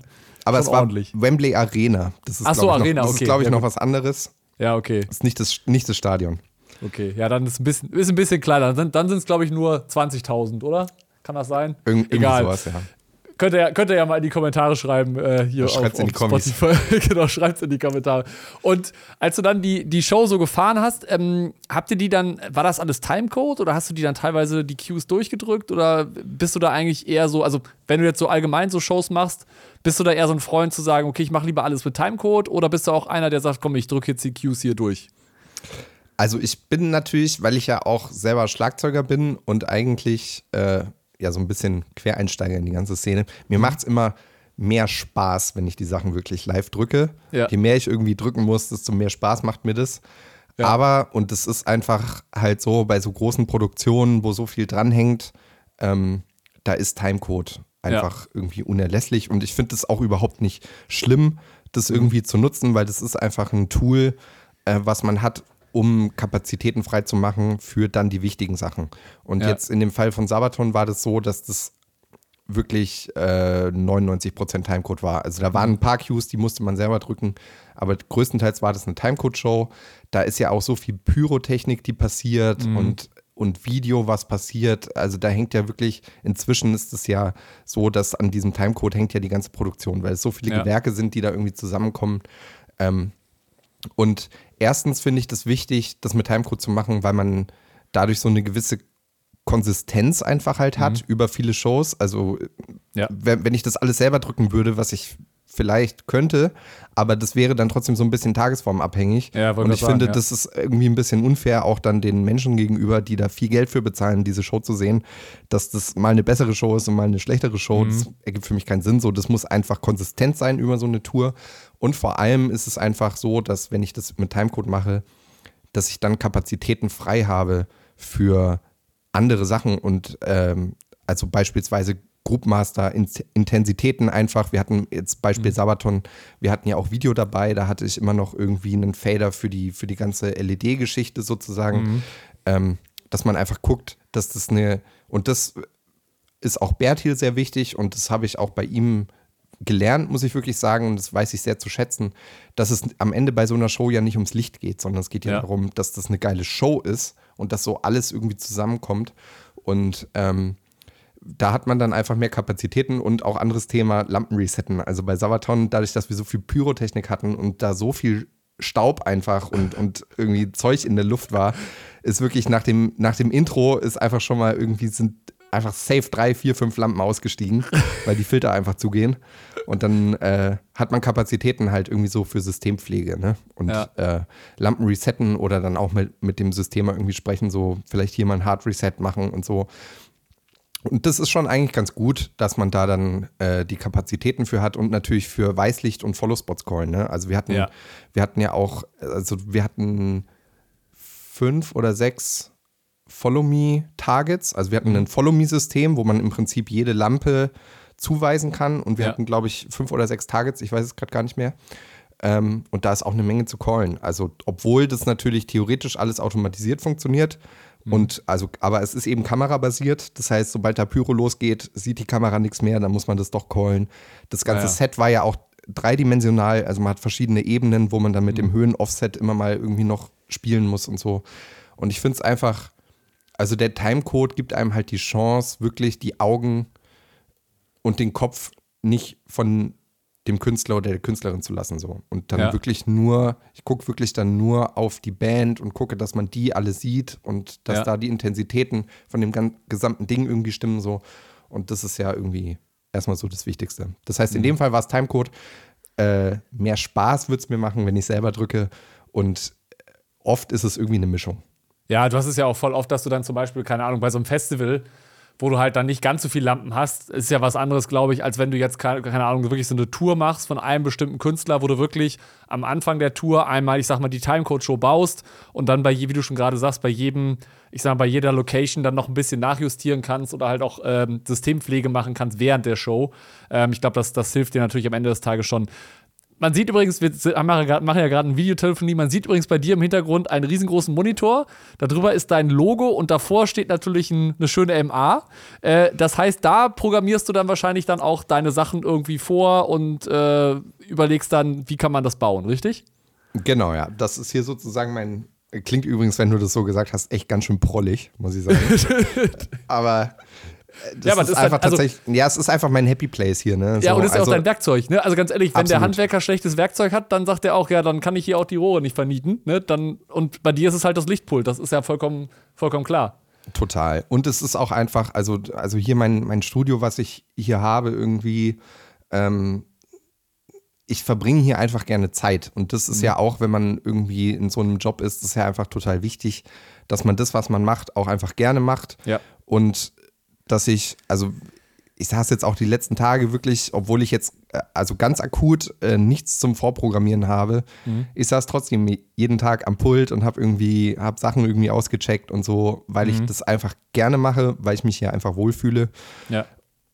Speaker 1: aber es ordentlich. war Wembley Arena.
Speaker 2: Das ist, Ach so, Arena,
Speaker 1: noch,
Speaker 2: das okay.
Speaker 1: ist, glaube ich, ja, noch was anderes.
Speaker 2: Ja, okay.
Speaker 1: Das ist nicht das, nicht das Stadion.
Speaker 2: Okay, ja, dann ist es ein bisschen, ist ein bisschen kleiner. Dann, dann sind es, glaube ich, nur 20.000, oder? Kann das sein?
Speaker 1: Irgend, Egal. Sowas, ja.
Speaker 2: Könnt ihr, könnt ihr ja mal in die Kommentare schreiben. Äh, hier
Speaker 1: auf, in die
Speaker 2: Spotify. [LAUGHS] genau, schreibt in die Kommentare. Und als du dann die, die Show so gefahren hast, ähm, habt ihr die dann, war das alles Timecode oder hast du die dann teilweise die Cues durchgedrückt oder bist du da eigentlich eher so, also wenn du jetzt so allgemein so Shows machst, bist du da eher so ein Freund zu sagen, okay, ich mache lieber alles mit Timecode oder bist du auch einer, der sagt, komm, ich drücke jetzt die Cues hier durch?
Speaker 1: Also ich bin natürlich, weil ich ja auch selber Schlagzeuger bin und eigentlich äh, ja so ein bisschen Quereinsteiger in die ganze Szene. Mir macht es immer mehr Spaß, wenn ich die Sachen wirklich live drücke. Ja. Je mehr ich irgendwie drücken muss, desto mehr Spaß macht mir das. Ja. Aber, und das ist einfach halt so bei so großen Produktionen, wo so viel dranhängt, ähm, da ist Timecode einfach ja. irgendwie unerlässlich. Und ich finde es auch überhaupt nicht schlimm, das mhm. irgendwie zu nutzen, weil das ist einfach ein Tool, äh, was man hat, um Kapazitäten freizumachen für dann die wichtigen Sachen. Und ja. jetzt in dem Fall von Sabaton war das so, dass das wirklich äh, 99% Timecode war. Also da waren ein paar Cues, die musste man selber drücken, aber größtenteils war das eine Timecode-Show. Da ist ja auch so viel Pyrotechnik, die passiert mhm. und, und Video, was passiert. Also da hängt ja wirklich, inzwischen ist es ja so, dass an diesem Timecode hängt ja die ganze Produktion, weil es so viele ja. Gewerke sind, die da irgendwie zusammenkommen. Ähm, und erstens finde ich das wichtig, das mit Timecode zu machen, weil man dadurch so eine gewisse Konsistenz einfach halt hat mhm. über viele Shows. Also, ja. wenn, wenn ich das alles selber drücken würde, was ich vielleicht könnte, aber das wäre dann trotzdem so ein bisschen tagesformabhängig. Ja, und ich sagen, finde, ja. das ist irgendwie ein bisschen unfair, auch dann den Menschen gegenüber, die da viel Geld für bezahlen, diese Show zu sehen, dass das mal eine bessere Show ist und mal eine schlechtere Show. Mhm. Das ergibt für mich keinen Sinn. So, das muss einfach konsistent sein über so eine Tour. Und vor allem ist es einfach so, dass wenn ich das mit Timecode mache, dass ich dann Kapazitäten frei habe für andere Sachen und ähm, also beispielsweise Groupmaster Intensitäten einfach. Wir hatten jetzt Beispiel mhm. Sabaton, wir hatten ja auch Video dabei, da hatte ich immer noch irgendwie einen Fader für die, für die ganze LED-Geschichte sozusagen, mhm. ähm, dass man einfach guckt, dass das eine, und das ist auch Bertil sehr wichtig und das habe ich auch bei ihm gelernt, muss ich wirklich sagen, und das weiß ich sehr zu schätzen, dass es am Ende bei so einer Show ja nicht ums Licht geht, sondern es geht ja, ja. darum, dass das eine geile Show ist und dass so alles irgendwie zusammenkommt. Und ähm, da hat man dann einfach mehr Kapazitäten und auch anderes Thema Lampen resetten. Also bei Sabaton, dadurch, dass wir so viel Pyrotechnik hatten und da so viel Staub einfach und, und irgendwie Zeug in der Luft war, ist wirklich nach dem, nach dem Intro ist einfach schon mal irgendwie sind einfach safe drei, vier, fünf Lampen ausgestiegen, [LAUGHS] weil die Filter einfach zugehen. Und dann äh, hat man Kapazitäten halt irgendwie so für Systempflege, ne? Und
Speaker 2: Ja.
Speaker 1: äh, Lampen resetten oder dann auch mit, mit dem System irgendwie sprechen, so vielleicht hier mal ein Hard Reset machen und so. Und das ist schon eigentlich ganz gut, dass man da dann äh, die Kapazitäten für hat und natürlich für Weißlicht und Follow Spots callen. Ne? Also wir hatten,
Speaker 2: Ja.
Speaker 1: wir hatten ja auch, also wir hatten fünf oder sechs Follow Me Targets. Also wir hatten ein Follow Me System, wo man im Prinzip jede Lampe zuweisen kann. Und wir
Speaker 2: Ja.
Speaker 1: hatten, glaube ich, fünf oder sechs Targets. Ich weiß es gerade gar nicht mehr. Ähm, und da ist auch eine Menge zu callen. Also, obwohl das natürlich theoretisch alles automatisiert funktioniert. Und also, aber es ist eben kamerabasiert. Das heißt, sobald da Pyro losgeht, sieht die Kamera nichts mehr, dann muss man das doch callen. Das ganze
Speaker 2: Ja, ja.
Speaker 1: Set war ja auch dreidimensional, also man hat verschiedene Ebenen, wo man dann mit dem Höhen-Offset immer mal irgendwie noch spielen muss und so. Und ich finde es einfach, also der Timecode gibt einem halt die Chance, wirklich die Augen und den Kopf nicht von dem Künstler oder der Künstlerin zu lassen so und dann
Speaker 2: Ja.
Speaker 1: wirklich nur ich gucke wirklich dann nur auf die Band und gucke dass man die alle sieht und dass
Speaker 2: Ja.
Speaker 1: da die Intensitäten von dem gesamten Ding irgendwie stimmen so und das ist ja irgendwie erstmal so das Wichtigste das heißt in
Speaker 2: Mhm.
Speaker 1: dem Fall war es Timecode äh, mehr Spaß wird es mir machen wenn ich selber drücke und oft ist es irgendwie eine Mischung
Speaker 2: Ja, du hast es ja auch voll oft, dass du dann zum Beispiel, keine Ahnung, bei so einem Festival, wo du halt dann nicht ganz so viel Lampen hast, ist ja was anderes, glaube ich, als wenn du jetzt, keine, Ahnung, wirklich so eine Tour machst von einem bestimmten Künstler, wo du wirklich am Anfang der Tour einmal, ich sag mal, die Timecode-Show baust und dann bei, je- wie du schon gerade sagst, bei jedem, ich sag mal, bei jeder Location dann noch ein bisschen nachjustieren kannst oder halt auch ähm, Systempflege machen kannst während der Show. Ähm, ich glaube, das, das hilft dir natürlich am Ende des Tages schon. Man sieht übrigens, wir machen ja gerade eine Videotelefonie, man sieht übrigens bei dir im Hintergrund einen riesengroßen Monitor. Darüber ist dein Logo und davor steht natürlich ein, eine schöne MA. Äh, das heißt, da programmierst du dann wahrscheinlich dann auch deine Sachen irgendwie vor und äh, überlegst dann, wie kann man das bauen, richtig?
Speaker 1: Genau, ja. Das ist hier sozusagen mein. Klingt übrigens, wenn du das so gesagt hast, echt ganz schön prollig, muss ich sagen. [LAUGHS] aber das
Speaker 2: Ja, aber
Speaker 1: ist
Speaker 2: das ist
Speaker 1: einfach
Speaker 2: halt- also-
Speaker 1: tatsächlich. Ja, es ist einfach mein Happy Place hier, ne?
Speaker 2: Ja,
Speaker 1: So,
Speaker 2: und ist ja
Speaker 1: also,
Speaker 2: auch dein Werkzeug, ne? Also ganz ehrlich, wenn der
Speaker 1: Absolut.
Speaker 2: Handwerker schlechtes Werkzeug hat, dann sagt er auch, ja, dann kann ich hier auch die Rohre nicht vernieten, ne? Dann, und bei dir ist es halt das Lichtpult, das ist ja vollkommen, vollkommen klar.
Speaker 1: Total. Und es ist auch einfach, also, also hier mein, mein Studio, was ich hier habe, irgendwie, ähm, ich verbringe hier einfach gerne Zeit. Und das ist ja auch, wenn man irgendwie in so einem Job ist, ist ja einfach total wichtig, dass man das, was man macht, auch einfach gerne macht.
Speaker 2: Ja.
Speaker 1: Und dass ich, also ich saß jetzt auch die letzten Tage wirklich, obwohl ich jetzt äh, also ganz akut äh, nichts zum Vorprogrammieren habe, ich saß trotzdem jeden Tag am Pult und habe irgendwie, habe Sachen irgendwie ausgecheckt und so, weil ich das einfach gerne mache, weil ich mich hier einfach wohlfühle.
Speaker 2: Ja.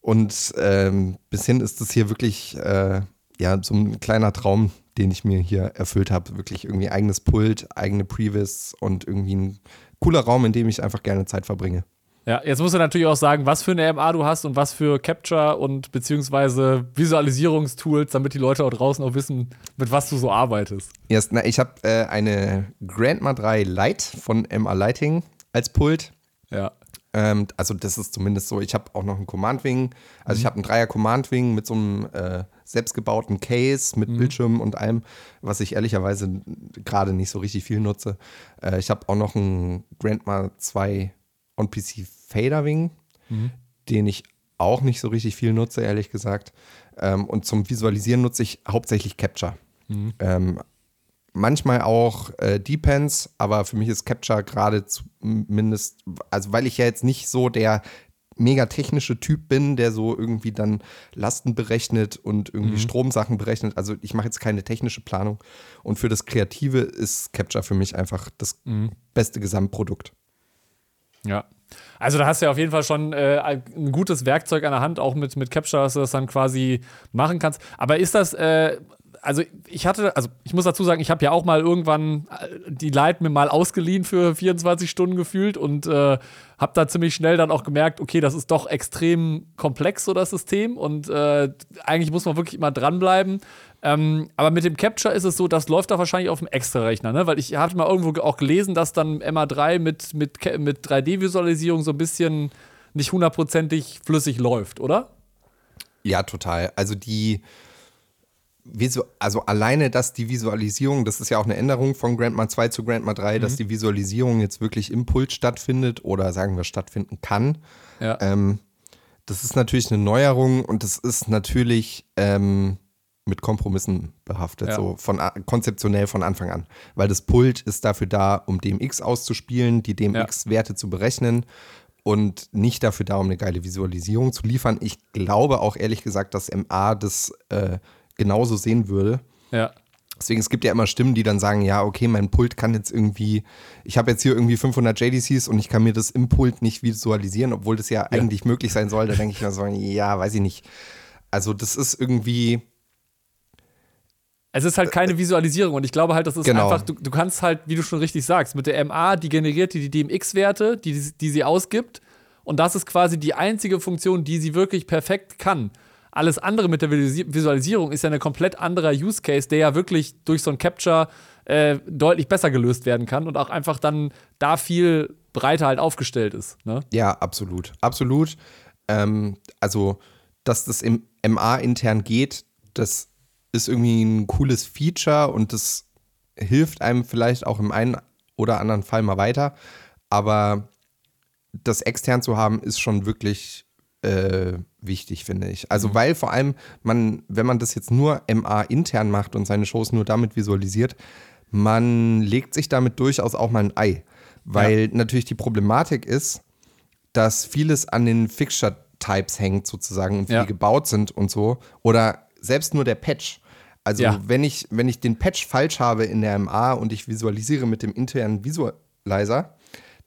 Speaker 1: Und ähm, bis hin ist das hier wirklich äh, ja so ein kleiner Traum, den ich mir hier erfüllt habe. Wirklich irgendwie eigenes Pult, eigene Previs und irgendwie ein cooler Raum, in dem ich einfach gerne Zeit verbringe.
Speaker 2: Ja, jetzt musst du natürlich auch sagen, was für eine MA du hast und was für Capture und beziehungsweise Visualisierungstools, damit die Leute auch draußen auch wissen, mit was du so arbeitest.
Speaker 1: Erst, na, ich habe äh, eine Grandma 3 Lite von MA Lighting als Pult.
Speaker 2: Ja.
Speaker 1: Ähm, also das ist zumindest so. Ich habe auch noch einen Command Wing. Also ich habe einen Dreier Command Wing mit so einem äh, selbstgebauten Case mit Bildschirm und allem, was ich ehrlicherweise gerade nicht so richtig viel nutze. Äh, ich habe auch noch einen Grandma 2 On-PC Fader Wing, den ich auch nicht so richtig viel nutze, ehrlich gesagt. Ähm, und zum Visualisieren nutze ich hauptsächlich Capture. Ähm, manchmal auch äh, Depends, aber für mich ist Capture gerade zumindest, also weil ich ja jetzt nicht so der mega technische Typ bin, der so irgendwie dann Lasten berechnet und irgendwie Stromsachen berechnet. Also ich mache jetzt keine technische Planung. Und für das Kreative ist Capture für mich einfach das beste Gesamtprodukt.
Speaker 2: Ja. Also da hast du ja auf jeden Fall schon äh, ein gutes Werkzeug an der Hand, auch mit, mit Capture, dass du das dann quasi machen kannst. Aber ist das, äh, also ich hatte, also ich muss dazu sagen, ich habe ja auch mal irgendwann äh, die Light mir mal ausgeliehen für 24 Stunden gefühlt und äh, habe da ziemlich schnell dann auch gemerkt, okay, das ist doch extrem komplex, so das System und äh, eigentlich muss man wirklich immer dranbleiben. Ähm, aber mit dem Capture ist es so, das läuft da wahrscheinlich auf dem Extra-Rechner, ne? Weil ich hatte mal irgendwo ge- auch gelesen, dass dann MA3 mit, mit, mit 3D-Visualisierung so ein bisschen nicht hundertprozentig flüssig läuft, oder?
Speaker 1: Ja, total. Also die, also alleine, dass die Visualisierung, das ist ja auch eine Änderung von Grandma 2 zu Grandma 3, mhm. dass die Visualisierung jetzt wirklich im Pult stattfindet oder sagen wir stattfinden kann. Ja. Ähm, das ist natürlich eine Neuerung und das ist natürlich ähm, mit Kompromissen behaftet, ja. so von konzeptionell von Anfang an. Weil das Pult ist dafür da, um DMX auszuspielen, die DMX-Werte ja. zu berechnen und nicht dafür da, um eine geile Visualisierung zu liefern. Ich glaube auch ehrlich gesagt, dass MA das äh, genauso sehen würde.
Speaker 2: Ja.
Speaker 1: Deswegen, es gibt ja immer Stimmen, die dann sagen, ja, okay, mein Pult kann jetzt irgendwie, ich habe jetzt hier irgendwie 500 JDCs und ich kann mir das im Pult nicht visualisieren, obwohl das ja, ja. eigentlich möglich sein soll. Da denke ich mir so, ja, weiß ich nicht. Also das ist irgendwie,
Speaker 2: es ist halt keine Visualisierung und ich glaube halt, das ist genau. einfach, du, du kannst halt, wie du schon richtig sagst, mit der MA, die generiert die DMX-Werte, die, die sie ausgibt und das ist quasi die einzige Funktion, die sie wirklich perfekt kann. Alles andere mit der Visualisierung ist ja ein komplett anderer Use Case, der ja wirklich durch so ein Capture äh, deutlich besser gelöst werden kann und auch einfach dann da viel breiter halt aufgestellt ist. Ne?
Speaker 1: Ja, absolut. Absolut. Ähm, also, dass das im MA intern geht, das ist irgendwie ein cooles Feature und das hilft einem vielleicht auch im einen oder anderen Fall mal weiter. Aber das extern zu haben, ist schon wirklich äh, wichtig, finde ich. Also, mhm. weil vor allem man, wenn man das jetzt nur MA intern macht und seine Shows nur damit visualisiert, man legt sich damit durchaus auch mal ein Ei. Weil ja. natürlich die Problematik ist, dass vieles an den Fixture-Types hängt, sozusagen, und wie ja. die gebaut sind und so. Oder selbst nur der Patch. Also ja. wenn, ich, wenn ich den Patch falsch habe in der MA und ich visualisiere mit dem internen Visualizer,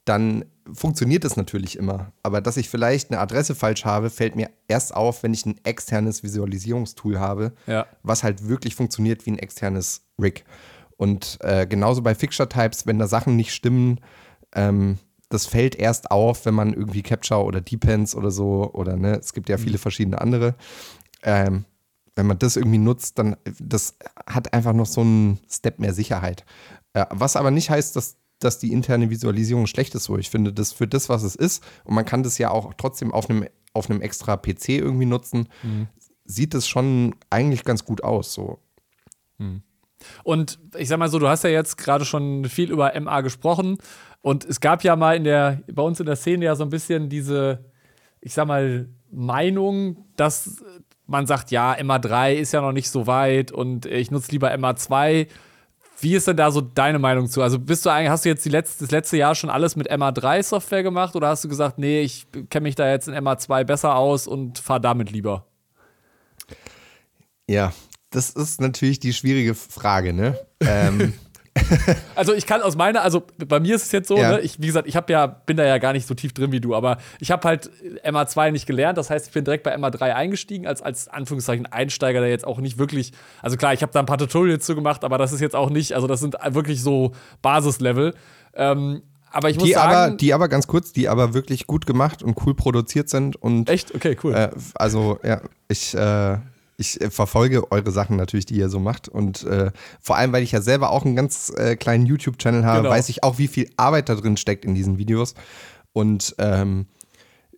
Speaker 1: dann funktioniert es natürlich immer. Aber dass ich vielleicht eine Adresse falsch habe, fällt mir erst auf, wenn ich ein externes Visualisierungstool habe, ja. was halt wirklich funktioniert wie ein externes Rig. Und äh, genauso bei Fixture-Types, wenn da Sachen nicht stimmen, ähm, das fällt erst auf, wenn man irgendwie Capture oder Depends oder so, oder ne, es gibt ja viele mhm. verschiedene andere. Ähm, wenn man das irgendwie nutzt, dann das hat einfach noch so einen Step mehr Sicherheit. Äh, was aber nicht heißt, dass, dass die interne Visualisierung schlecht ist. So, ich finde das für das, was es ist, und man kann das ja auch trotzdem auf einem, auf einem extra PC irgendwie nutzen, mhm. sieht es schon eigentlich ganz gut aus. So.
Speaker 2: Mhm. Und ich sag mal so, du hast ja jetzt gerade schon viel über MA gesprochen. Und es gab ja mal in der, bei uns in der Szene ja so ein bisschen diese, ich sag mal, Meinung, dass man sagt, ja, MA3 ist ja noch nicht so weit und ich nutze lieber MA2. Wie ist denn da so deine Meinung zu? Also bist du eigentlich, hast du jetzt letzte, das letzte Jahr schon alles mit MA3-Software gemacht oder hast du gesagt, nee, ich kenne mich da jetzt in MA2 besser aus und fahre damit lieber?
Speaker 1: Ja, das ist natürlich die schwierige Frage, ne? ähm, [LAUGHS] [LAUGHS]
Speaker 2: also ich kann aus meiner, also bei mir ist es jetzt so, ja. ne, ich, wie gesagt, ich habe ja, bin da ja gar nicht so tief drin wie du, aber ich habe halt MA2 nicht gelernt. Das heißt, ich bin direkt bei MA3 eingestiegen, als, als Anführungszeichen Einsteiger, der jetzt auch nicht wirklich, also klar, ich habe da ein paar Tutorials zu gemacht, aber das ist jetzt auch nicht, also das sind wirklich so Basislevel. Ähm, aber ich muss
Speaker 1: die
Speaker 2: sagen,
Speaker 1: aber, die aber ganz kurz, die aber wirklich gut gemacht und cool produziert sind und
Speaker 2: echt, okay, cool.
Speaker 1: Äh, also ja, ich äh, ich äh, verfolge eure Sachen natürlich, die ihr so macht. Und äh, vor allem, weil ich ja selber auch einen ganz äh, kleinen YouTube-Channel habe, genau. weiß ich auch, wie viel Arbeit da drin steckt in diesen Videos. Und ähm,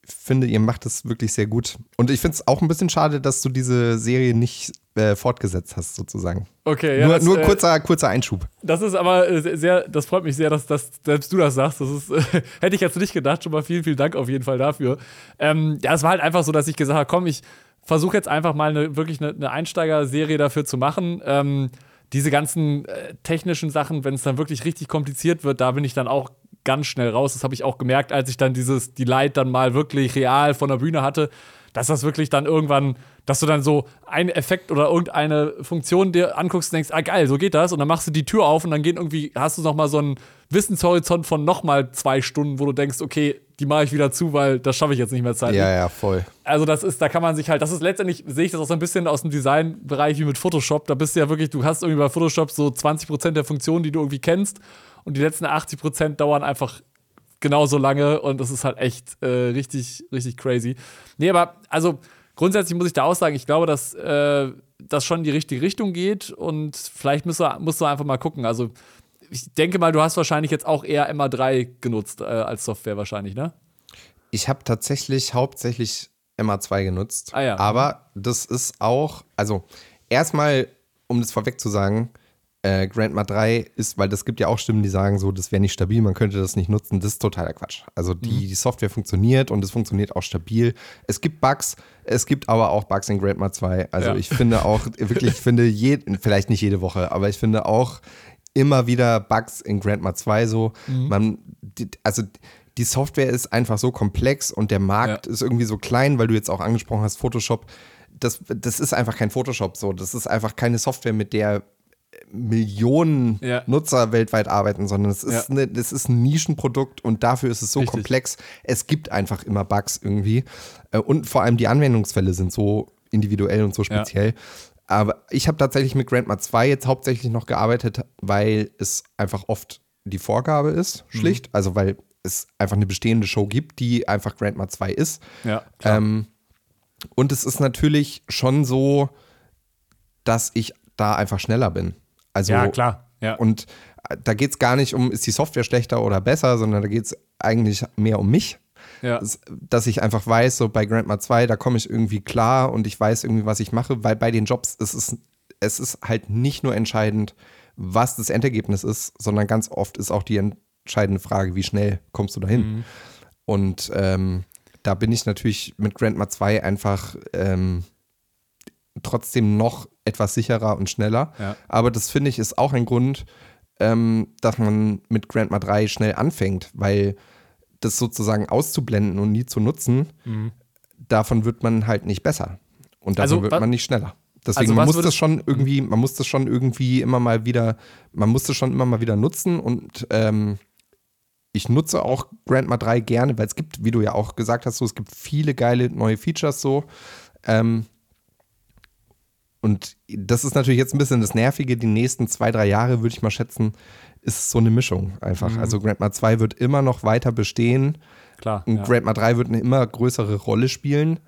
Speaker 1: finde, ihr macht das wirklich sehr gut. Und ich finde es auch ein bisschen schade, dass du diese Serie nicht äh, fortgesetzt hast, sozusagen.
Speaker 2: Okay,
Speaker 1: ja. Nur,
Speaker 2: das,
Speaker 1: nur äh, kurzer, kurzer Einschub.
Speaker 2: Das ist aber äh, sehr, das freut mich sehr, dass, dass selbst du das sagst. Das ist, [LAUGHS] hätte ich jetzt nicht gedacht. Schon mal vielen, vielen Dank auf jeden Fall dafür. Ähm, ja, es war halt einfach so, dass ich gesagt habe, komm, ich versuche jetzt einfach mal eine, wirklich eine, eine Einsteigerserie dafür zu machen. Ähm, diese ganzen äh, technischen Sachen, wenn es dann wirklich richtig kompliziert wird, da bin ich dann auch ganz schnell raus. Das habe ich auch gemerkt, als ich dann dieses die Light dann mal wirklich real von der Bühne hatte, dass das wirklich dann irgendwann, dass du dann so einen Effekt oder irgendeine Funktion dir anguckst und denkst, ah geil, so geht das. Und dann machst du die Tür auf und dann geht irgendwie, hast du noch mal so einen Wissenshorizont von noch mal zwei Stunden, wo du denkst, okay, die mache ich wieder zu, weil das schaffe ich jetzt nicht mehr Zeit.
Speaker 1: Ja, ja, voll.
Speaker 2: Also das ist, da kann man sich halt, das ist letztendlich, sehe ich das auch so ein bisschen aus dem Designbereich wie mit Photoshop. Da bist du ja wirklich, du hast irgendwie bei Photoshop so 20% der Funktionen, die du irgendwie kennst und die letzten 80% dauern einfach genauso lange und das ist halt echt äh, richtig, richtig crazy. Nee, aber also grundsätzlich muss ich da auch sagen, ich glaube, dass äh, das schon in die richtige Richtung geht und vielleicht musst du, musst du einfach mal gucken. Also ich denke mal, du hast wahrscheinlich jetzt auch eher MA3 genutzt äh, als Software wahrscheinlich, ne?
Speaker 1: Ich habe tatsächlich hauptsächlich MA2 genutzt.
Speaker 2: Ah, ja.
Speaker 1: Aber das ist auch, also erstmal um das vorweg zu sagen, äh, Grandma 3 ist, weil das gibt ja auch Stimmen, die sagen so, das wäre nicht stabil, man könnte das nicht nutzen. Das ist totaler Quatsch. Also die, mhm. die Software funktioniert und es funktioniert auch stabil. Es gibt Bugs, es gibt aber auch Bugs in Grandma 2. Also ja. ich finde auch, [LAUGHS] wirklich, ich finde, je, vielleicht nicht jede Woche, aber ich finde auch immer wieder Bugs in Grandma 2 so. Mhm. Man, also die Software ist einfach so komplex und der Markt ja. ist irgendwie so klein, weil du jetzt auch angesprochen hast, Photoshop. Das, das ist einfach kein Photoshop so. Das ist einfach keine Software, mit der Millionen ja. Nutzer weltweit arbeiten, sondern es ist, ja. ne, es ist ein Nischenprodukt und dafür ist es so Richtig. komplex. Es gibt einfach immer Bugs irgendwie. Äh, und vor allem die Anwendungsfälle sind so individuell und so speziell. Ja. Aber ich habe tatsächlich mit Grandma 2 jetzt hauptsächlich noch gearbeitet, weil es einfach oft die Vorgabe ist, mhm. schlicht. Mhm. Also weil es einfach eine bestehende Show gibt, die einfach Grandma 2 ist.
Speaker 2: Ja,
Speaker 1: ähm, und es ist natürlich schon so, dass ich da einfach schneller bin. Also,
Speaker 2: ja, klar. Ja.
Speaker 1: Und äh, da geht es gar nicht um, ist die Software schlechter oder besser, sondern da geht es eigentlich mehr um mich.
Speaker 2: Ja.
Speaker 1: Dass ich einfach weiß, so bei Grandma 2, da komme ich irgendwie klar und ich weiß irgendwie, was ich mache, weil bei den Jobs ist es, es ist halt nicht nur entscheidend, was das Endergebnis ist, sondern ganz oft ist auch die entscheidende Frage, wie schnell kommst du dahin. Mhm. Und ähm, da bin ich natürlich mit Grandma 2 einfach ähm, trotzdem noch etwas sicherer und schneller.
Speaker 2: Ja.
Speaker 1: Aber das finde ich ist auch ein Grund, ähm, dass man mit Grandma 3 schnell anfängt, weil das sozusagen auszublenden und nie zu nutzen, mhm. davon wird man halt nicht besser. Und davon also, wird man nicht schneller. Deswegen also man muss das schon irgendwie, man muss das schon irgendwie immer mal wieder, man muss das schon immer mal wieder nutzen und ähm, ich nutze auch Grandma 3 gerne, weil es gibt, wie du ja auch gesagt hast, so, es gibt viele geile neue Features so. Ähm, und das ist natürlich jetzt ein bisschen das Nervige. Die nächsten zwei, drei Jahre, würde ich mal schätzen, ist so eine Mischung einfach. Mhm. Also Grandma 2 wird immer noch weiter bestehen.
Speaker 2: Klar.
Speaker 1: Und ja. Grandma 3 wird eine immer größere Rolle spielen.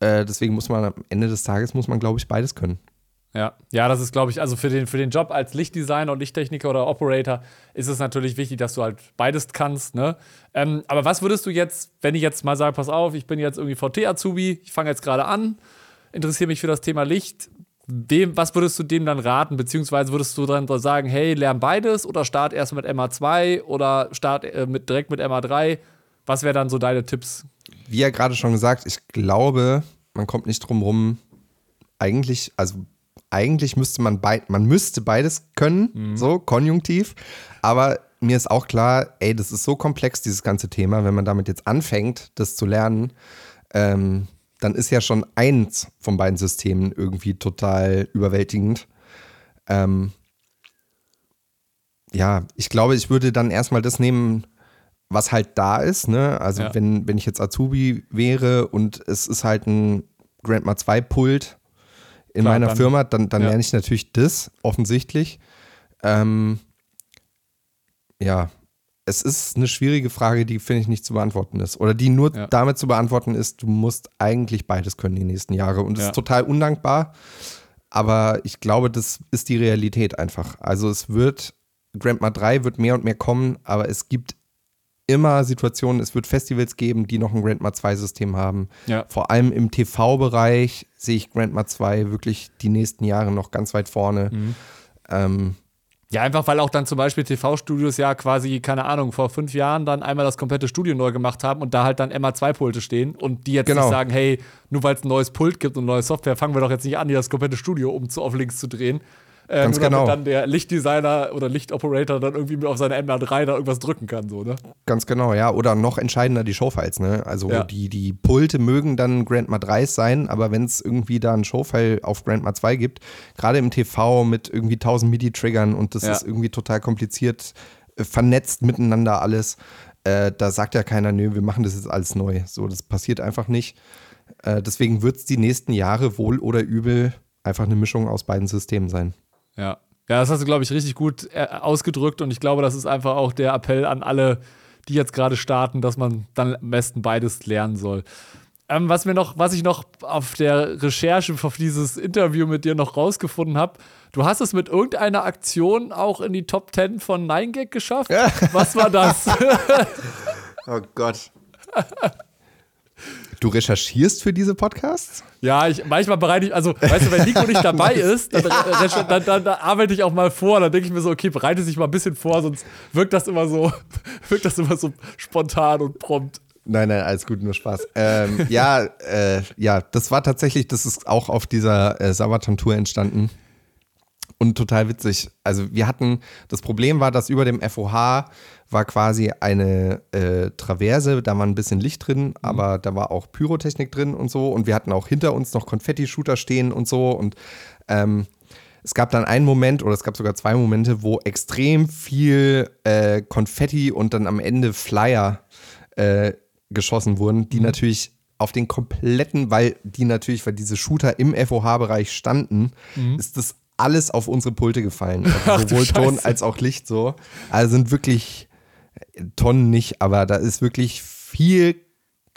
Speaker 1: Äh, deswegen muss man am Ende des Tages, muss man, glaube ich, beides können.
Speaker 2: Ja, ja, das ist, glaube ich, also für den, für den Job als Lichtdesigner und Lichttechniker oder Operator ist es natürlich wichtig, dass du halt beides kannst. Ne? Ähm, aber was würdest du jetzt, wenn ich jetzt mal sage, pass auf, ich bin jetzt irgendwie VT-Azubi, ich fange jetzt gerade an, interessiere mich für das Thema Licht, Wem, was würdest du dem dann raten? Beziehungsweise würdest du dann sagen, hey, lern beides oder start erst mit MA2 oder start äh, mit, direkt mit MA3? Was wären dann so deine Tipps?
Speaker 1: Wie ja gerade schon gesagt, ich glaube, man kommt nicht drum rum, eigentlich, also eigentlich müsste man beid, man müsste beides können, mhm. so konjunktiv. Aber mir ist auch klar, ey, das ist so komplex, dieses ganze Thema, wenn man damit jetzt anfängt, das zu lernen, ähm, dann ist ja schon eins von beiden Systemen irgendwie total überwältigend. Ähm, ja, ich glaube, ich würde dann erstmal das nehmen, was halt da ist. Ne? Also, ja. wenn, wenn ich jetzt Azubi wäre und es ist halt ein Grandma 2 Pult in Klar, meiner dann, Firma, dann, dann ja. lerne ich natürlich das offensichtlich. Ähm, ja, es ist eine schwierige Frage, die, finde ich, nicht zu beantworten ist. Oder die nur ja. damit zu beantworten ist, du musst eigentlich beides können die nächsten Jahre. Und das ja. ist total undankbar. Aber ich glaube, das ist die Realität einfach. Also es wird, Grandma 3 wird mehr und mehr kommen, aber es gibt immer Situationen, es wird Festivals geben, die noch ein Grandma 2 System haben.
Speaker 2: Ja.
Speaker 1: Vor allem im TV-Bereich sehe ich Grandma 2 wirklich die nächsten Jahre noch ganz weit vorne. Mhm. Ähm,
Speaker 2: ja, einfach weil auch dann zum Beispiel TV-Studios ja quasi, keine Ahnung, vor fünf Jahren dann einmal das komplette Studio neu gemacht haben und da halt dann MA2-Pulte stehen und die jetzt genau. nicht sagen, hey, nur weil es ein neues Pult gibt und neue Software, fangen wir doch jetzt nicht an, hier das komplette Studio um zu auf links zu drehen.
Speaker 1: Äh, Ganz genau.
Speaker 2: dann der Lichtdesigner oder Lichtoperator dann irgendwie auf seine MR3 da irgendwas drücken kann, so, ne?
Speaker 1: Ganz genau, ja. Oder noch entscheidender die Showfiles, ne? Also ja. die, die Pulte mögen dann Grandma 3 sein, aber wenn es irgendwie da ein Showfile auf Grandma 2 gibt, gerade im TV mit irgendwie 1000 MIDI-Triggern und das ja. ist irgendwie total kompliziert, äh, vernetzt miteinander alles, äh, da sagt ja keiner, nö, wir machen das jetzt alles neu. So, das passiert einfach nicht. Äh, deswegen wird es die nächsten Jahre wohl oder übel einfach eine Mischung aus beiden Systemen sein.
Speaker 2: Ja. Ja, das hast du, glaube ich, richtig gut äh, ausgedrückt und ich glaube, das ist einfach auch der Appell an alle, die jetzt gerade starten, dass man dann am besten beides lernen soll. Ähm, was, mir noch, was ich noch auf der Recherche auf dieses Interview mit dir noch rausgefunden habe, du hast es mit irgendeiner Aktion auch in die Top 10 von 9gag geschafft. Was war das? [LAUGHS]
Speaker 1: oh Gott. Du recherchierst für diese Podcasts?
Speaker 2: Ja, ich, manchmal bereite ich, also, weißt du, wenn Nico nicht dabei [LAUGHS] ist, dann, dann, dann, dann, arbeite ich auch mal vor. Dann denke ich mir so, okay, bereite dich mal ein bisschen vor, sonst wirkt das immer so, [LAUGHS] wirkt das immer so spontan und prompt.
Speaker 1: Nein, nein, alles gut, nur Spaß. Ähm, ja, äh, ja, das war tatsächlich, das ist auch auf dieser äh, Sabaton-Tour entstanden. Und total witzig. Also wir hatten, das Problem war, dass über dem FOH war quasi eine äh, Traverse, da war ein bisschen Licht drin, mhm. aber da war auch Pyrotechnik drin und so. Und wir hatten auch hinter uns noch Konfetti-Shooter stehen und so. Und ähm, es gab dann einen Moment oder es gab sogar zwei Momente, wo extrem viel äh, Konfetti und dann am Ende Flyer äh, geschossen wurden, die mhm. natürlich auf den kompletten, weil die natürlich, weil diese Shooter im FOH-Bereich standen, mhm. ist das alles auf unsere Pulte gefallen. [LAUGHS] Also sowohl Ton als auch Licht so. Also sind wirklich Tonnen nicht, aber da ist wirklich viel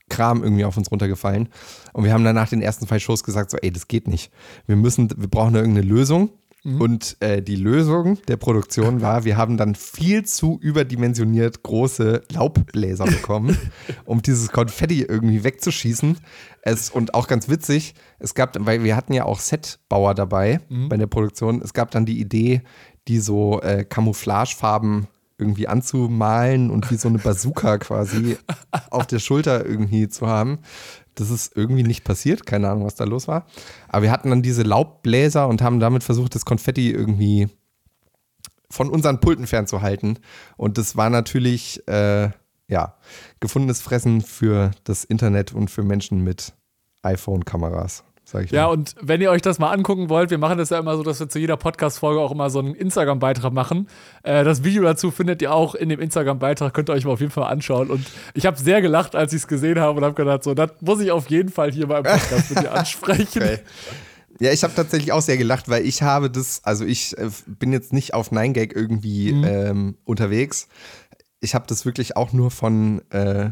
Speaker 1: Kram irgendwie auf uns runtergefallen. Und wir haben dann nach den ersten zwei Shows gesagt, so, ey, das geht nicht. Wir müssen, wir brauchen da irgendeine Lösung. Mhm. Und äh, die Lösung der Produktion war, wir haben dann viel zu überdimensioniert große Laubbläser bekommen, [LAUGHS] um dieses Konfetti irgendwie wegzuschießen. Es, und auch ganz witzig, es gab, weil wir hatten ja auch Setbauer dabei mhm. bei der Produktion, es gab dann die Idee, die so äh, Camouflagefarben irgendwie anzumalen und wie so eine Bazooka quasi [LAUGHS] auf der Schulter irgendwie zu haben. Das ist irgendwie nicht passiert. Keine Ahnung, was da los war. Aber wir hatten dann diese Laubbläser und haben damit versucht, das Konfetti irgendwie von unseren Pulten fernzuhalten. Und das war natürlich, äh, ja, gefundenes Fressen für das Internet und für Menschen mit iPhone-Kameras
Speaker 2: sag ich Ja, mal. und wenn ihr euch das mal angucken wollt, wir machen das ja immer so, dass wir zu jeder Podcast-Folge auch immer so einen Instagram-Beitrag machen. Äh, das Video dazu findet ihr auch in dem Instagram-Beitrag, könnt ihr euch mal auf jeden Fall anschauen. Und ich habe sehr gelacht, als ich es gesehen habe und habe gedacht, so, das muss ich auf jeden Fall hier mal im Podcast mit dir [LAUGHS] ansprechen. Okay.
Speaker 1: Ja, ich habe tatsächlich auch sehr gelacht, weil ich habe das, also ich äh, bin jetzt nicht auf 9gag irgendwie mhm. ähm, unterwegs. Ich habe das wirklich auch nur von äh,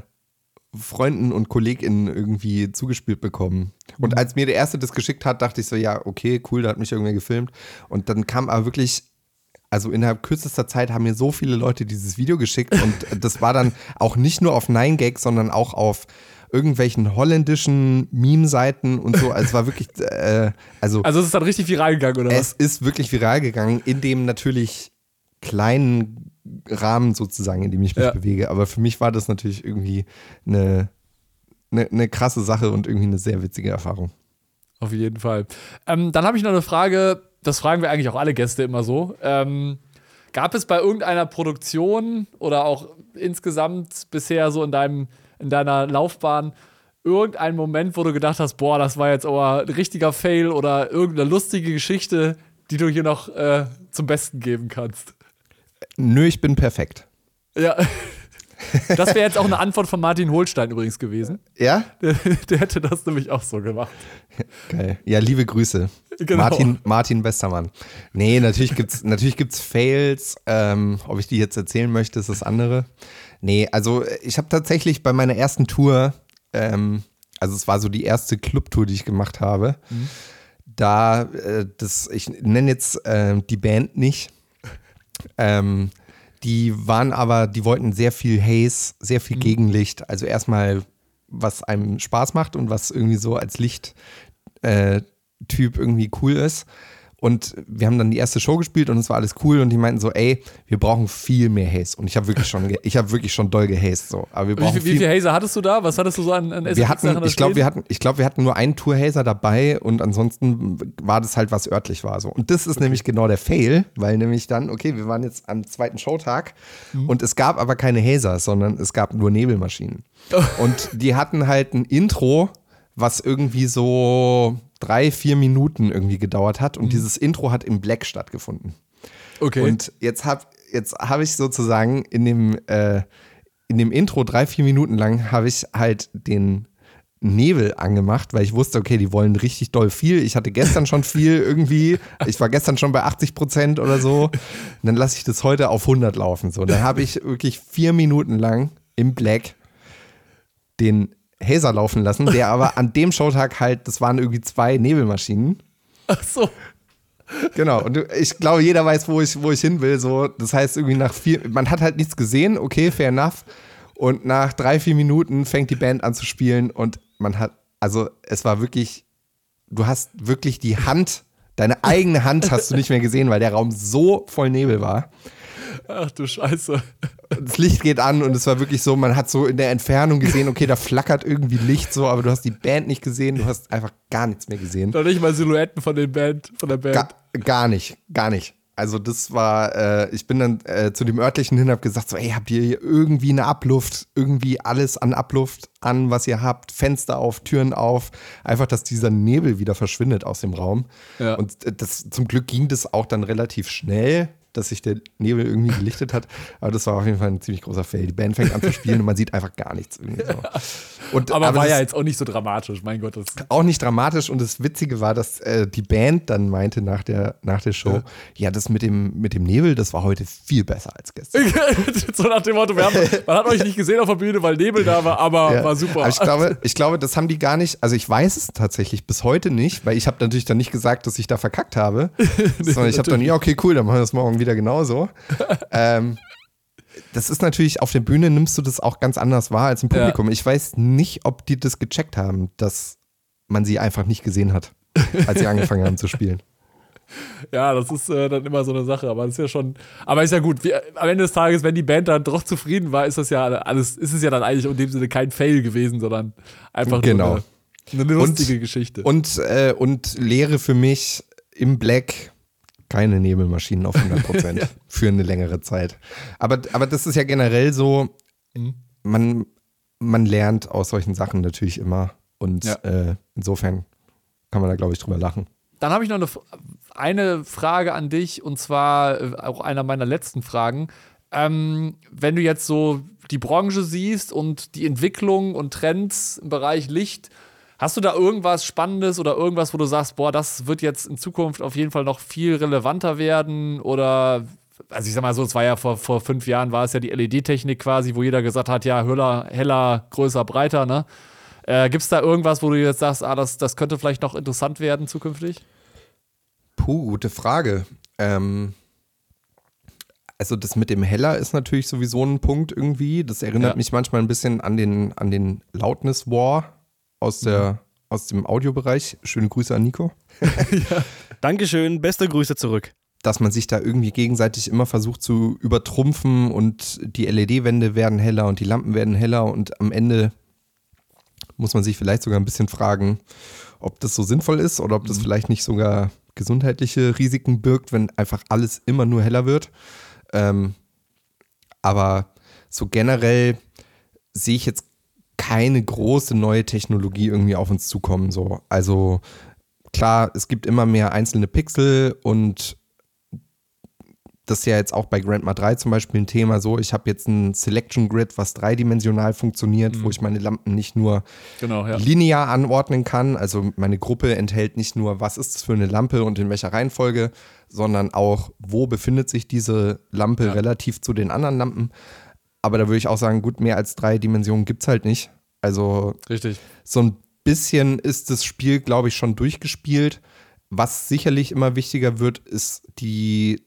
Speaker 1: Freunden und KollegInnen irgendwie zugespielt bekommen. Und mhm. als mir der Erste das geschickt hat, dachte ich so, ja, okay, cool, da hat mich irgendwer gefilmt. Und dann kam aber wirklich, also innerhalb kürzester Zeit haben mir so viele Leute dieses Video geschickt und [LAUGHS] das war dann auch nicht nur auf 9gag, sondern auch auf irgendwelchen holländischen Meme-Seiten und so. Also es war wirklich, äh, also.
Speaker 2: Also es ist dann richtig viral gegangen, oder
Speaker 1: was? Es ist wirklich viral gegangen, in dem natürlich kleinen Rahmen sozusagen, in dem ich mich ja. bewege. Aber für mich war das natürlich irgendwie eine, eine, eine, krasse Sache und irgendwie eine sehr witzige Erfahrung.
Speaker 2: Auf jeden Fall. Ähm, dann habe ich noch eine Frage, das fragen wir eigentlich auch alle Gäste immer so. Ähm, gab es bei irgendeiner Produktion oder auch insgesamt bisher so in, deinem, in deiner Laufbahn irgendeinen Moment, wo du gedacht hast, boah, das war jetzt aber ein richtiger Fail oder irgendeine lustige Geschichte, die du hier noch äh, zum Besten geben kannst?
Speaker 1: Nö, ich bin perfekt.
Speaker 2: Ja. [LAUGHS] Das wäre jetzt auch eine Antwort von Martin Holstein übrigens gewesen.
Speaker 1: Ja?
Speaker 2: Der, der, hätte das nämlich auch so gemacht.
Speaker 1: Geil. Ja, liebe Grüße. Genau. Martin, Martin Westermann. Nee, natürlich gibt es [LAUGHS] natürlich gibt's Fails. Ähm, ob ich die jetzt erzählen möchte, ist das andere. Nee, also ich habe tatsächlich bei meiner ersten Tour, ähm, also es war so die erste Clubtour, die ich gemacht habe, mhm. da, äh, das, ich nenne jetzt äh, die Band nicht, ähm, die waren aber, die wollten sehr viel Haze, sehr viel mhm. Gegenlicht. Also erstmal, was einem Spaß macht und was irgendwie so als Lichttyp äh, irgendwie cool ist. Und wir haben dann die erste Show gespielt und es war alles cool und die meinten so, ey, wir brauchen viel mehr Haze. Und ich habe wirklich schon, ich habe wirklich schon doll gehazed so. Aber wir brauchen
Speaker 2: wie, wie, wie viel Hazer hattest du da? Was hattest du so an, an
Speaker 1: wir hatten, Ich glaube, wir hatten, ich glaube, wir hatten nur einen Tour-Hazer dabei und ansonsten war das halt, was örtlich war so. Und das ist okay. nämlich genau der Fail, weil nämlich dann, okay, wir waren jetzt am zweiten Showtag mhm. und es gab aber keine Hazer, sondern es gab nur Nebelmaschinen. Oh. Und die hatten halt ein Intro, was irgendwie so drei, vier Minuten irgendwie gedauert hat und mhm. dieses Intro hat im Black stattgefunden. Okay. Und jetzt habe jetzt hab ich sozusagen in dem, äh, in dem Intro drei, vier Minuten lang habe ich halt den Nebel angemacht, weil ich wusste, okay, die wollen richtig doll viel. Ich hatte gestern schon viel [LAUGHS] irgendwie. Ich war gestern schon bei 80 Prozent oder so. Und dann lasse ich das heute auf 100 laufen. So, dann habe ich wirklich vier Minuten lang im Black den Hazer laufen lassen, der aber an dem Showtag halt, das waren irgendwie zwei Nebelmaschinen.
Speaker 2: Ach so.
Speaker 1: Genau, und ich glaube, jeder weiß, wo ich, wo ich hin will. So, das heißt, irgendwie nach vier, man hat halt nichts gesehen, okay, fair enough. Und nach drei, vier Minuten fängt die Band an zu spielen und man hat, also es war wirklich, du hast wirklich die Hand, deine eigene Hand hast du nicht mehr gesehen, weil der Raum so voll Nebel war.
Speaker 2: Ach du Scheiße.
Speaker 1: Das Licht geht an und es war wirklich so, man hat so in der Entfernung gesehen, okay, da flackert irgendwie Licht so, aber du hast die Band nicht gesehen, du hast einfach gar nichts mehr gesehen.
Speaker 2: Noch nicht mal Silhouetten von, den Band, von der Band.
Speaker 1: Gar, gar nicht, gar nicht. Also das war, äh, ich bin dann äh, zu dem örtlichen hin, hab gesagt so, ey, habt ihr hier irgendwie eine Abluft, irgendwie alles an Abluft an, was ihr habt, Fenster auf, Türen auf, einfach, dass dieser Nebel wieder verschwindet aus dem Raum.
Speaker 2: Ja.
Speaker 1: Und äh, das zum Glück ging das auch dann relativ schnell dass sich der Nebel irgendwie gelichtet hat. Aber das war auf jeden Fall ein ziemlich großer Fail. Die Band fängt an zu spielen und man sieht einfach gar nichts. Irgendwie so.
Speaker 2: und, aber, aber war ja jetzt auch nicht so dramatisch, mein Gott.
Speaker 1: auch nicht dramatisch. Und das Witzige war, dass äh, die Band dann meinte nach der, nach der Show, ja. ja, das mit dem, mit dem Nebel, das war heute viel besser als gestern. [LAUGHS]
Speaker 2: so nach dem Motto, haben, man hat euch nicht gesehen auf der Bühne, weil Nebel da war, aber ja. war super.
Speaker 1: Aber ich glaube, ich glaube, das haben die gar nicht, also ich weiß es tatsächlich bis heute nicht, weil ich habe natürlich dann nicht gesagt, dass ich da verkackt habe, [LAUGHS] nee, sondern ich habe dann, ja, okay, cool, dann machen wir das morgen wieder genauso. [LAUGHS] ähm, das ist natürlich, auf der Bühne nimmst du das auch ganz anders wahr als im Publikum. Ja. Ich weiß nicht, ob die das gecheckt haben, dass man sie einfach nicht gesehen hat, als sie [LAUGHS] angefangen haben zu spielen.
Speaker 2: Ja, das ist äh, dann immer so eine Sache, aber das ist ja schon, aber ist ja gut. Wie, am Ende des Tages, wenn die Band dann doch zufrieden war, ist das ja alles, ist es ja dann eigentlich in dem Sinne kein Fail gewesen, sondern einfach
Speaker 1: genau.
Speaker 2: nur eine, eine lustige und, Geschichte.
Speaker 1: Und, äh, und Lehre für mich im Black keine Nebelmaschinen auf 100 [LAUGHS] Prozent für eine längere Zeit. Aber, aber das ist ja generell so, mhm. man, man lernt aus solchen Sachen natürlich immer. Und ja. äh, insofern kann man da, glaube ich, drüber lachen.
Speaker 2: Dann habe ich noch eine, eine Frage an dich und zwar äh, auch einer meiner letzten Fragen. Ähm, wenn du jetzt so die Branche siehst und die Entwicklung und Trends im Bereich Licht, Hast du da irgendwas Spannendes oder irgendwas, wo du sagst, boah, das wird jetzt in Zukunft auf jeden Fall noch viel relevanter werden? Oder, also ich sag mal so, es war ja vor, vor fünf Jahren, war es ja die LED-Technik quasi, wo jeder gesagt hat, ja, höller, heller, größer, breiter, ne? Äh, Gibt es da irgendwas, wo du jetzt sagst, ah, das, das könnte vielleicht noch interessant werden zukünftig?
Speaker 1: Puh, gute Frage. Ähm, also das mit dem Heller ist natürlich sowieso ein Punkt irgendwie. Das erinnert ja. mich manchmal ein bisschen an den, an den Loudness War aus, der, mhm. aus dem Audiobereich. Schöne Grüße an Nico. [LAUGHS]
Speaker 3: ja. Dankeschön, beste Grüße zurück.
Speaker 1: Dass man sich da irgendwie gegenseitig immer versucht zu übertrumpfen und die LED-Wände werden heller und die Lampen werden heller und am Ende muss man sich vielleicht sogar ein bisschen fragen, ob das so sinnvoll ist oder ob das mhm. vielleicht nicht sogar gesundheitliche Risiken birgt, wenn einfach alles immer nur heller wird. Ähm, aber so generell sehe ich jetzt keine große neue Technologie irgendwie auf uns zukommen. So. Also klar, es gibt immer mehr einzelne Pixel und das ist ja jetzt auch bei Grandma 3 zum Beispiel ein Thema so, ich habe jetzt ein Selection Grid, was dreidimensional funktioniert, mhm. wo ich meine Lampen nicht nur
Speaker 2: genau, ja.
Speaker 1: linear anordnen kann, also meine Gruppe enthält nicht nur, was ist es für eine Lampe und in welcher Reihenfolge, sondern auch, wo befindet sich diese Lampe ja. relativ zu den anderen Lampen. Aber da würde ich auch sagen, gut, mehr als drei Dimensionen gibt es halt nicht. Also
Speaker 2: Richtig.
Speaker 1: so ein bisschen ist das Spiel, glaube ich, schon durchgespielt. Was sicherlich immer wichtiger wird, ist die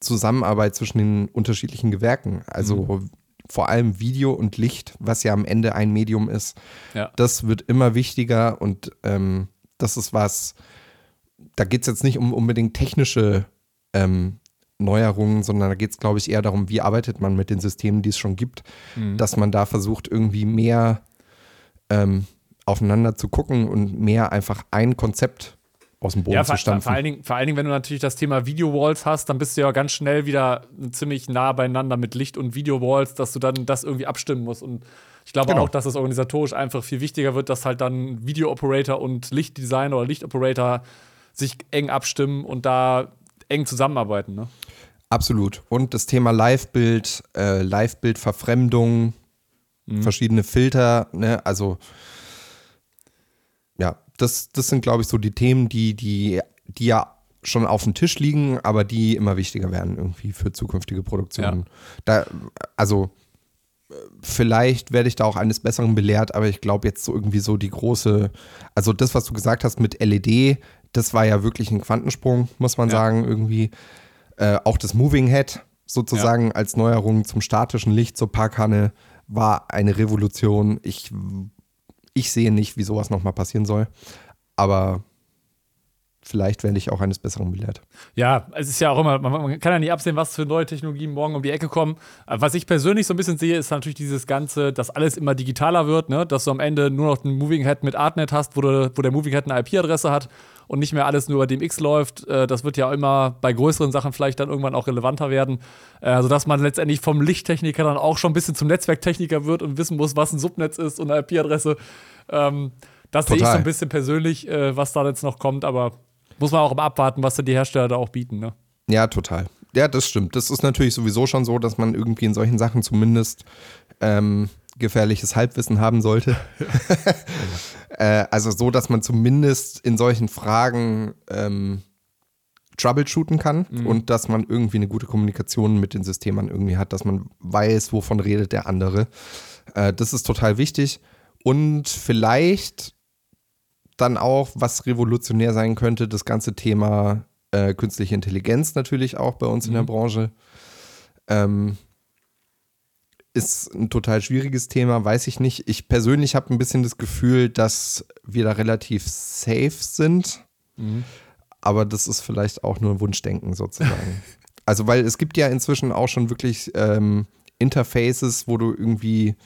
Speaker 1: Zusammenarbeit zwischen den unterschiedlichen Gewerken. Also mhm. vor allem Video und Licht, was ja am Ende ein Medium ist.
Speaker 2: Ja.
Speaker 1: Das wird immer wichtiger und ähm, das ist was, da geht es jetzt nicht um unbedingt technische ähm, Neuerungen, sondern da geht es, glaube ich, eher darum, wie arbeitet man mit den Systemen, die es schon gibt, mhm. dass man da versucht, irgendwie mehr ähm, aufeinander zu gucken und mehr einfach ein Konzept aus dem Boden ja, zu stampfen.
Speaker 2: Vor allen, Dingen, vor allen Dingen, wenn du natürlich das Thema Video-Walls hast, dann bist du ja ganz schnell wieder ziemlich nah beieinander mit Licht- und Video-Walls, dass du dann das irgendwie abstimmen musst. Und ich glaube genau. auch, dass das organisatorisch einfach viel wichtiger wird, dass halt dann Video-Operator und Lichtdesigner oder Lichtoperator sich eng abstimmen und da eng zusammenarbeiten. Ne?
Speaker 1: Absolut. Und das Thema Live-Bild, äh, Live-Bild-Verfremdung, mhm. verschiedene Filter, ne? Also ja, das, das sind, glaube ich, so die Themen, die, die, die ja schon auf dem Tisch liegen, aber die immer wichtiger werden irgendwie für zukünftige Produktionen. Ja. Da, also vielleicht werde ich da auch eines Besseren belehrt, aber ich glaube jetzt so irgendwie so die große, also das, was du gesagt hast mit LED, das war ja wirklich ein Quantensprung, muss man ja. sagen, irgendwie. Äh, auch das Moving Head sozusagen ja. als Neuerung zum statischen Licht zur Parkhanne war eine Revolution. Ich, ich sehe nicht, wie sowas nochmal passieren soll. Aber vielleicht werde ich auch eines Besseren belehrt.
Speaker 2: Ja, es ist ja auch immer, man, kann ja nicht absehen, was für neue Technologien morgen um die Ecke kommen. Was ich persönlich so ein bisschen sehe, ist natürlich dieses Ganze, dass alles immer digitaler wird, ne? dass du am Ende nur noch einen Moving Head mit Artnet hast, wo, du, wo der Moving Head eine IP-Adresse hat und nicht mehr alles nur über DMX läuft. Äh, das wird ja immer bei größeren Sachen vielleicht dann irgendwann auch relevanter werden. Also, dass man letztendlich vom Lichttechniker dann auch schon ein bisschen zum Netzwerktechniker wird und wissen muss, was ein Subnetz ist und eine IP-Adresse. Ähm, das sehe ich so ein bisschen persönlich, äh, was da jetzt noch kommt, aber muss man auch mal abwarten, was die Hersteller da auch bieten, ne?
Speaker 1: Ja, total. Ja, das stimmt. Das ist natürlich sowieso schon so, dass man irgendwie in solchen Sachen zumindest ähm, gefährliches Halbwissen haben sollte. [LAUGHS] [LAUGHS] äh, also so, dass man zumindest in solchen Fragen ähm, troubleshooten kann mhm. und dass man irgendwie eine gute Kommunikation mit den Systemen irgendwie hat, dass man weiß, wovon redet der andere. Äh, das ist total wichtig. Und vielleicht dann auch, was revolutionär sein könnte, das ganze Thema äh, künstliche Intelligenz natürlich auch bei uns mhm. in der mhm. Branche. Ähm, ist ein total schwieriges Thema, weiß ich nicht. Ich persönlich habe ein bisschen das Gefühl, dass wir da relativ safe sind. Mhm. Aber das ist vielleicht auch nur Wunschdenken sozusagen. [LAUGHS] also, weil es gibt ja inzwischen auch schon wirklich ähm, Interfaces, wo du irgendwie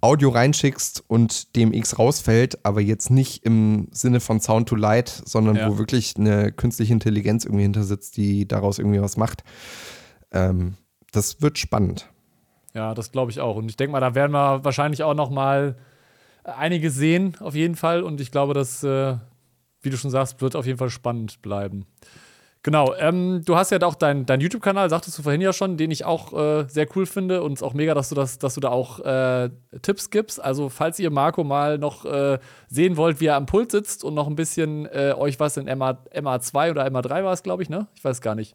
Speaker 1: Audio reinschickst und DMX rausfällt, aber jetzt nicht im Sinne von Sound to Light, sondern ja. wo wirklich eine künstliche Intelligenz irgendwie hinter sitzt, die daraus irgendwie was macht. Ähm, das wird spannend.
Speaker 2: Ja, das glaube ich auch. Und ich denke mal, da werden wir wahrscheinlich auch noch mal einige sehen, auf jeden Fall. Und ich glaube, das, äh, wie du schon sagst, wird auf jeden Fall spannend bleiben. Genau, ähm, du hast ja auch deinen dein YouTube-Kanal, sagtest du vorhin ja schon, den ich auch äh, sehr cool finde und es ist auch mega, dass du, das, dass du da auch äh, Tipps gibst. Also, falls ihr Marco mal noch äh, sehen wollt, wie er am Pult sitzt und noch ein bisschen äh, euch was in MA, MA2 oder MA3 war es, glaube ich, ne? Ich weiß gar nicht.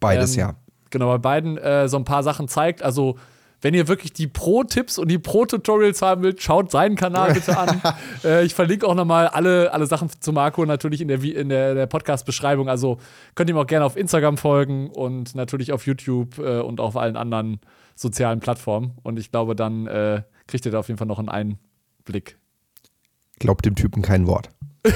Speaker 1: Beides, ähm, ja.
Speaker 2: Genau, bei beiden äh, so ein paar Sachen zeigt. Also, wenn ihr wirklich die Pro-Tipps und die Pro-Tutorials haben wollt, schaut seinen Kanal bitte an. [LAUGHS] äh, ich verlinke auch nochmal alle, alle Sachen zu Marco natürlich in der, in der, der Podcast-Beschreibung. Also könnt ihr ihm auch gerne auf Instagram folgen und natürlich auf YouTube äh, und auf allen anderen sozialen Plattformen. Und ich glaube, dann äh, kriegt ihr da auf jeden Fall noch einen Einblick.
Speaker 1: Glaubt dem Typen kein Wort. [LAUGHS]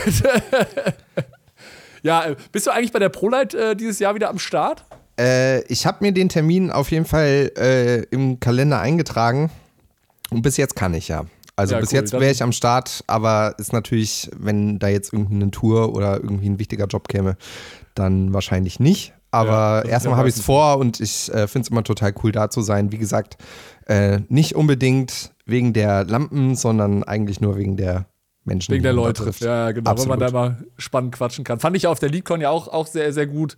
Speaker 2: ja, äh, bist du eigentlich bei der ProLight äh, dieses Jahr wieder am Start?
Speaker 1: Äh, ich habe mir den Termin auf jeden Fall äh, im Kalender eingetragen. Und bis jetzt kann ich ja. Also ja, bis cool, jetzt wäre ich am Start, aber ist natürlich, wenn da jetzt irgendwie eine Tour oder irgendwie ein wichtiger Job käme, dann wahrscheinlich nicht. Aber ja, erstmal habe ich es vor und ich äh, finde es immer total cool, da zu sein. Wie gesagt, äh, nicht unbedingt wegen der Lampen, sondern eigentlich nur wegen der Menschen.
Speaker 2: Wegen der Leute. Trifft. Ja, genau, Absolut. wenn man da mal spannend quatschen kann. Fand ich auf der LeadCon ja auch, auch sehr, sehr gut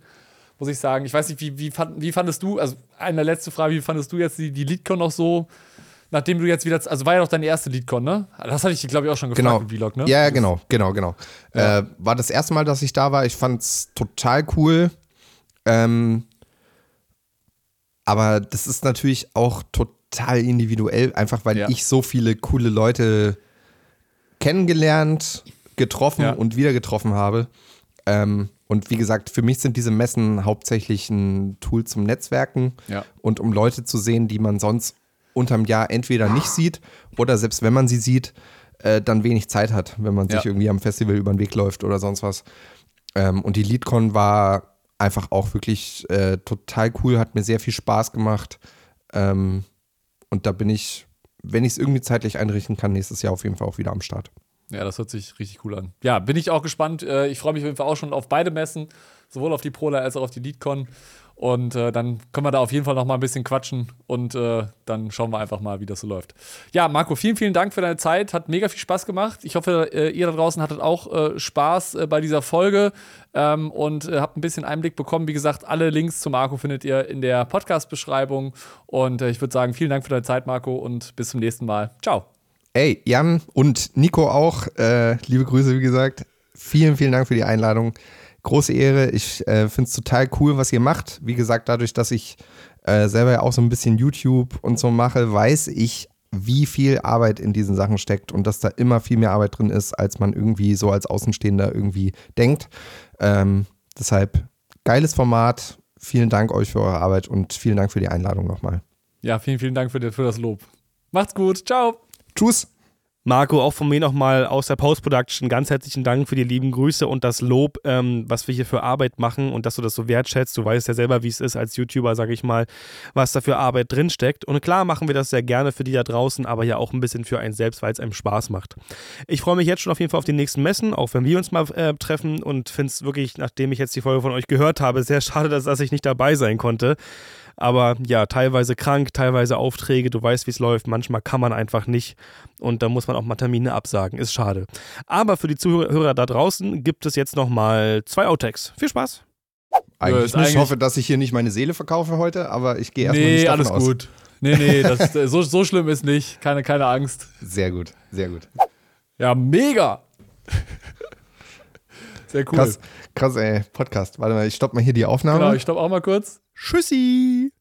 Speaker 2: muss ich sagen. Ich weiß nicht, wie, wie, fand, wie fandest du, also eine letzte Frage, wie fandest du jetzt die, die Leadcon noch so? Nachdem du jetzt wieder, also war ja doch deine erste Leadcon, ne? Das hatte ich, glaube ich, auch schon gefragt
Speaker 1: genau. im Vlog, ne? Ja, genau, genau, genau. Ja. Äh, war das erste Mal, dass ich da war. Ich fand es total cool. Ähm, aber das ist natürlich auch total individuell, einfach weil ja. ich so viele coole Leute kennengelernt, getroffen ja. und wieder getroffen habe. Ähm, und wie gesagt, für mich sind diese Messen hauptsächlich ein Tool zum Netzwerken ja. und um Leute zu sehen, die man sonst unterm Jahr entweder nicht sieht oder selbst wenn man sie sieht, äh, dann wenig Zeit hat, wenn man sich ja. irgendwie am Festival über den Weg läuft oder sonst was. Ähm, und die LeadCon war einfach auch wirklich äh, total cool, hat mir sehr viel Spaß gemacht. Ähm, und da bin ich, wenn ich es irgendwie zeitlich einrichten kann, nächstes Jahr auf jeden Fall auch wieder am Start.
Speaker 2: Ja, das hört sich richtig cool an. Ja, bin ich auch gespannt. Äh, ich freue mich auf jeden Fall auch schon auf beide Messen, sowohl auf die Prola als auch auf die LeadCon. Und äh, dann können wir da auf jeden Fall noch mal ein bisschen quatschen und äh, dann schauen wir einfach mal, wie das so läuft. Ja, Marco, vielen, vielen Dank für deine Zeit. Hat mega viel Spaß gemacht. Ich hoffe, äh, ihr da draußen hattet auch äh, Spaß äh, bei dieser Folge ähm, und habt ein bisschen Einblick bekommen. Wie gesagt, alle Links zu Marco findet ihr in der Podcast-Beschreibung. Und ich würde sagen, vielen Dank für deine Zeit, Marco, und bis zum nächsten Mal. Ciao.
Speaker 1: Ey, Jan und Nico auch, äh, liebe Grüße, wie gesagt. Vielen, vielen Dank für die Einladung. Große Ehre. Ich äh, finde es total cool, was ihr macht. Wie gesagt, dadurch, dass ich äh, selber ja auch so ein bisschen YouTube und so mache, weiß ich, wie viel Arbeit in diesen Sachen steckt und dass da immer viel mehr Arbeit drin ist, als man irgendwie so als Außenstehender irgendwie denkt. Ähm, deshalb geiles Format. Vielen Dank euch für eure Arbeit und vielen Dank für die Einladung nochmal.
Speaker 2: Ja, vielen, vielen Dank für, für das Lob. Macht's gut. Ciao.
Speaker 1: Tschüss.
Speaker 3: Marco, auch von mir nochmal aus der Post-Production ganz herzlichen Dank für die lieben Grüße und das Lob, ähm, was wir hier für Arbeit machen und dass du das so wertschätzt. Du weißt ja selber, wie es ist als YouTuber, sage ich mal, was da für Arbeit drinsteckt. Und klar machen wir das sehr gerne für die da draußen, aber ja auch ein bisschen für einen selbst, weil es einem Spaß macht. Ich freue mich jetzt schon auf jeden Fall auf die nächsten Messen, auch wenn wir uns mal äh, treffen und finde es wirklich, nachdem ich jetzt die Folge von euch gehört habe, sehr schade, dass, dass ich nicht dabei sein konnte. Aber ja, teilweise krank, teilweise Aufträge, du weißt, wie es läuft. Manchmal kann man einfach nicht und da muss man auch mal Termine absagen. Ist schade. Aber für die Zuhörer da draußen gibt es jetzt nochmal zwei Outtakes. Viel Spaß!
Speaker 1: Eigentlich
Speaker 2: Ja,
Speaker 1: Ich hoffe, dass ich hier nicht meine Seele verkaufe heute, aber ich gehe erstmal
Speaker 2: Nee,
Speaker 1: nicht davon
Speaker 2: alles
Speaker 1: aus.
Speaker 2: gut. Nee, nee, das, äh, so, so schlimm ist nicht. Keine, keine Angst.
Speaker 1: Sehr gut, sehr gut.
Speaker 2: Ja, mega. Sehr cool.
Speaker 1: Krass, krass, ey, Podcast. Warte mal, ich stopp mal hier die Aufnahme.
Speaker 2: Genau, ich stopp auch mal kurz.
Speaker 3: Tschüssi!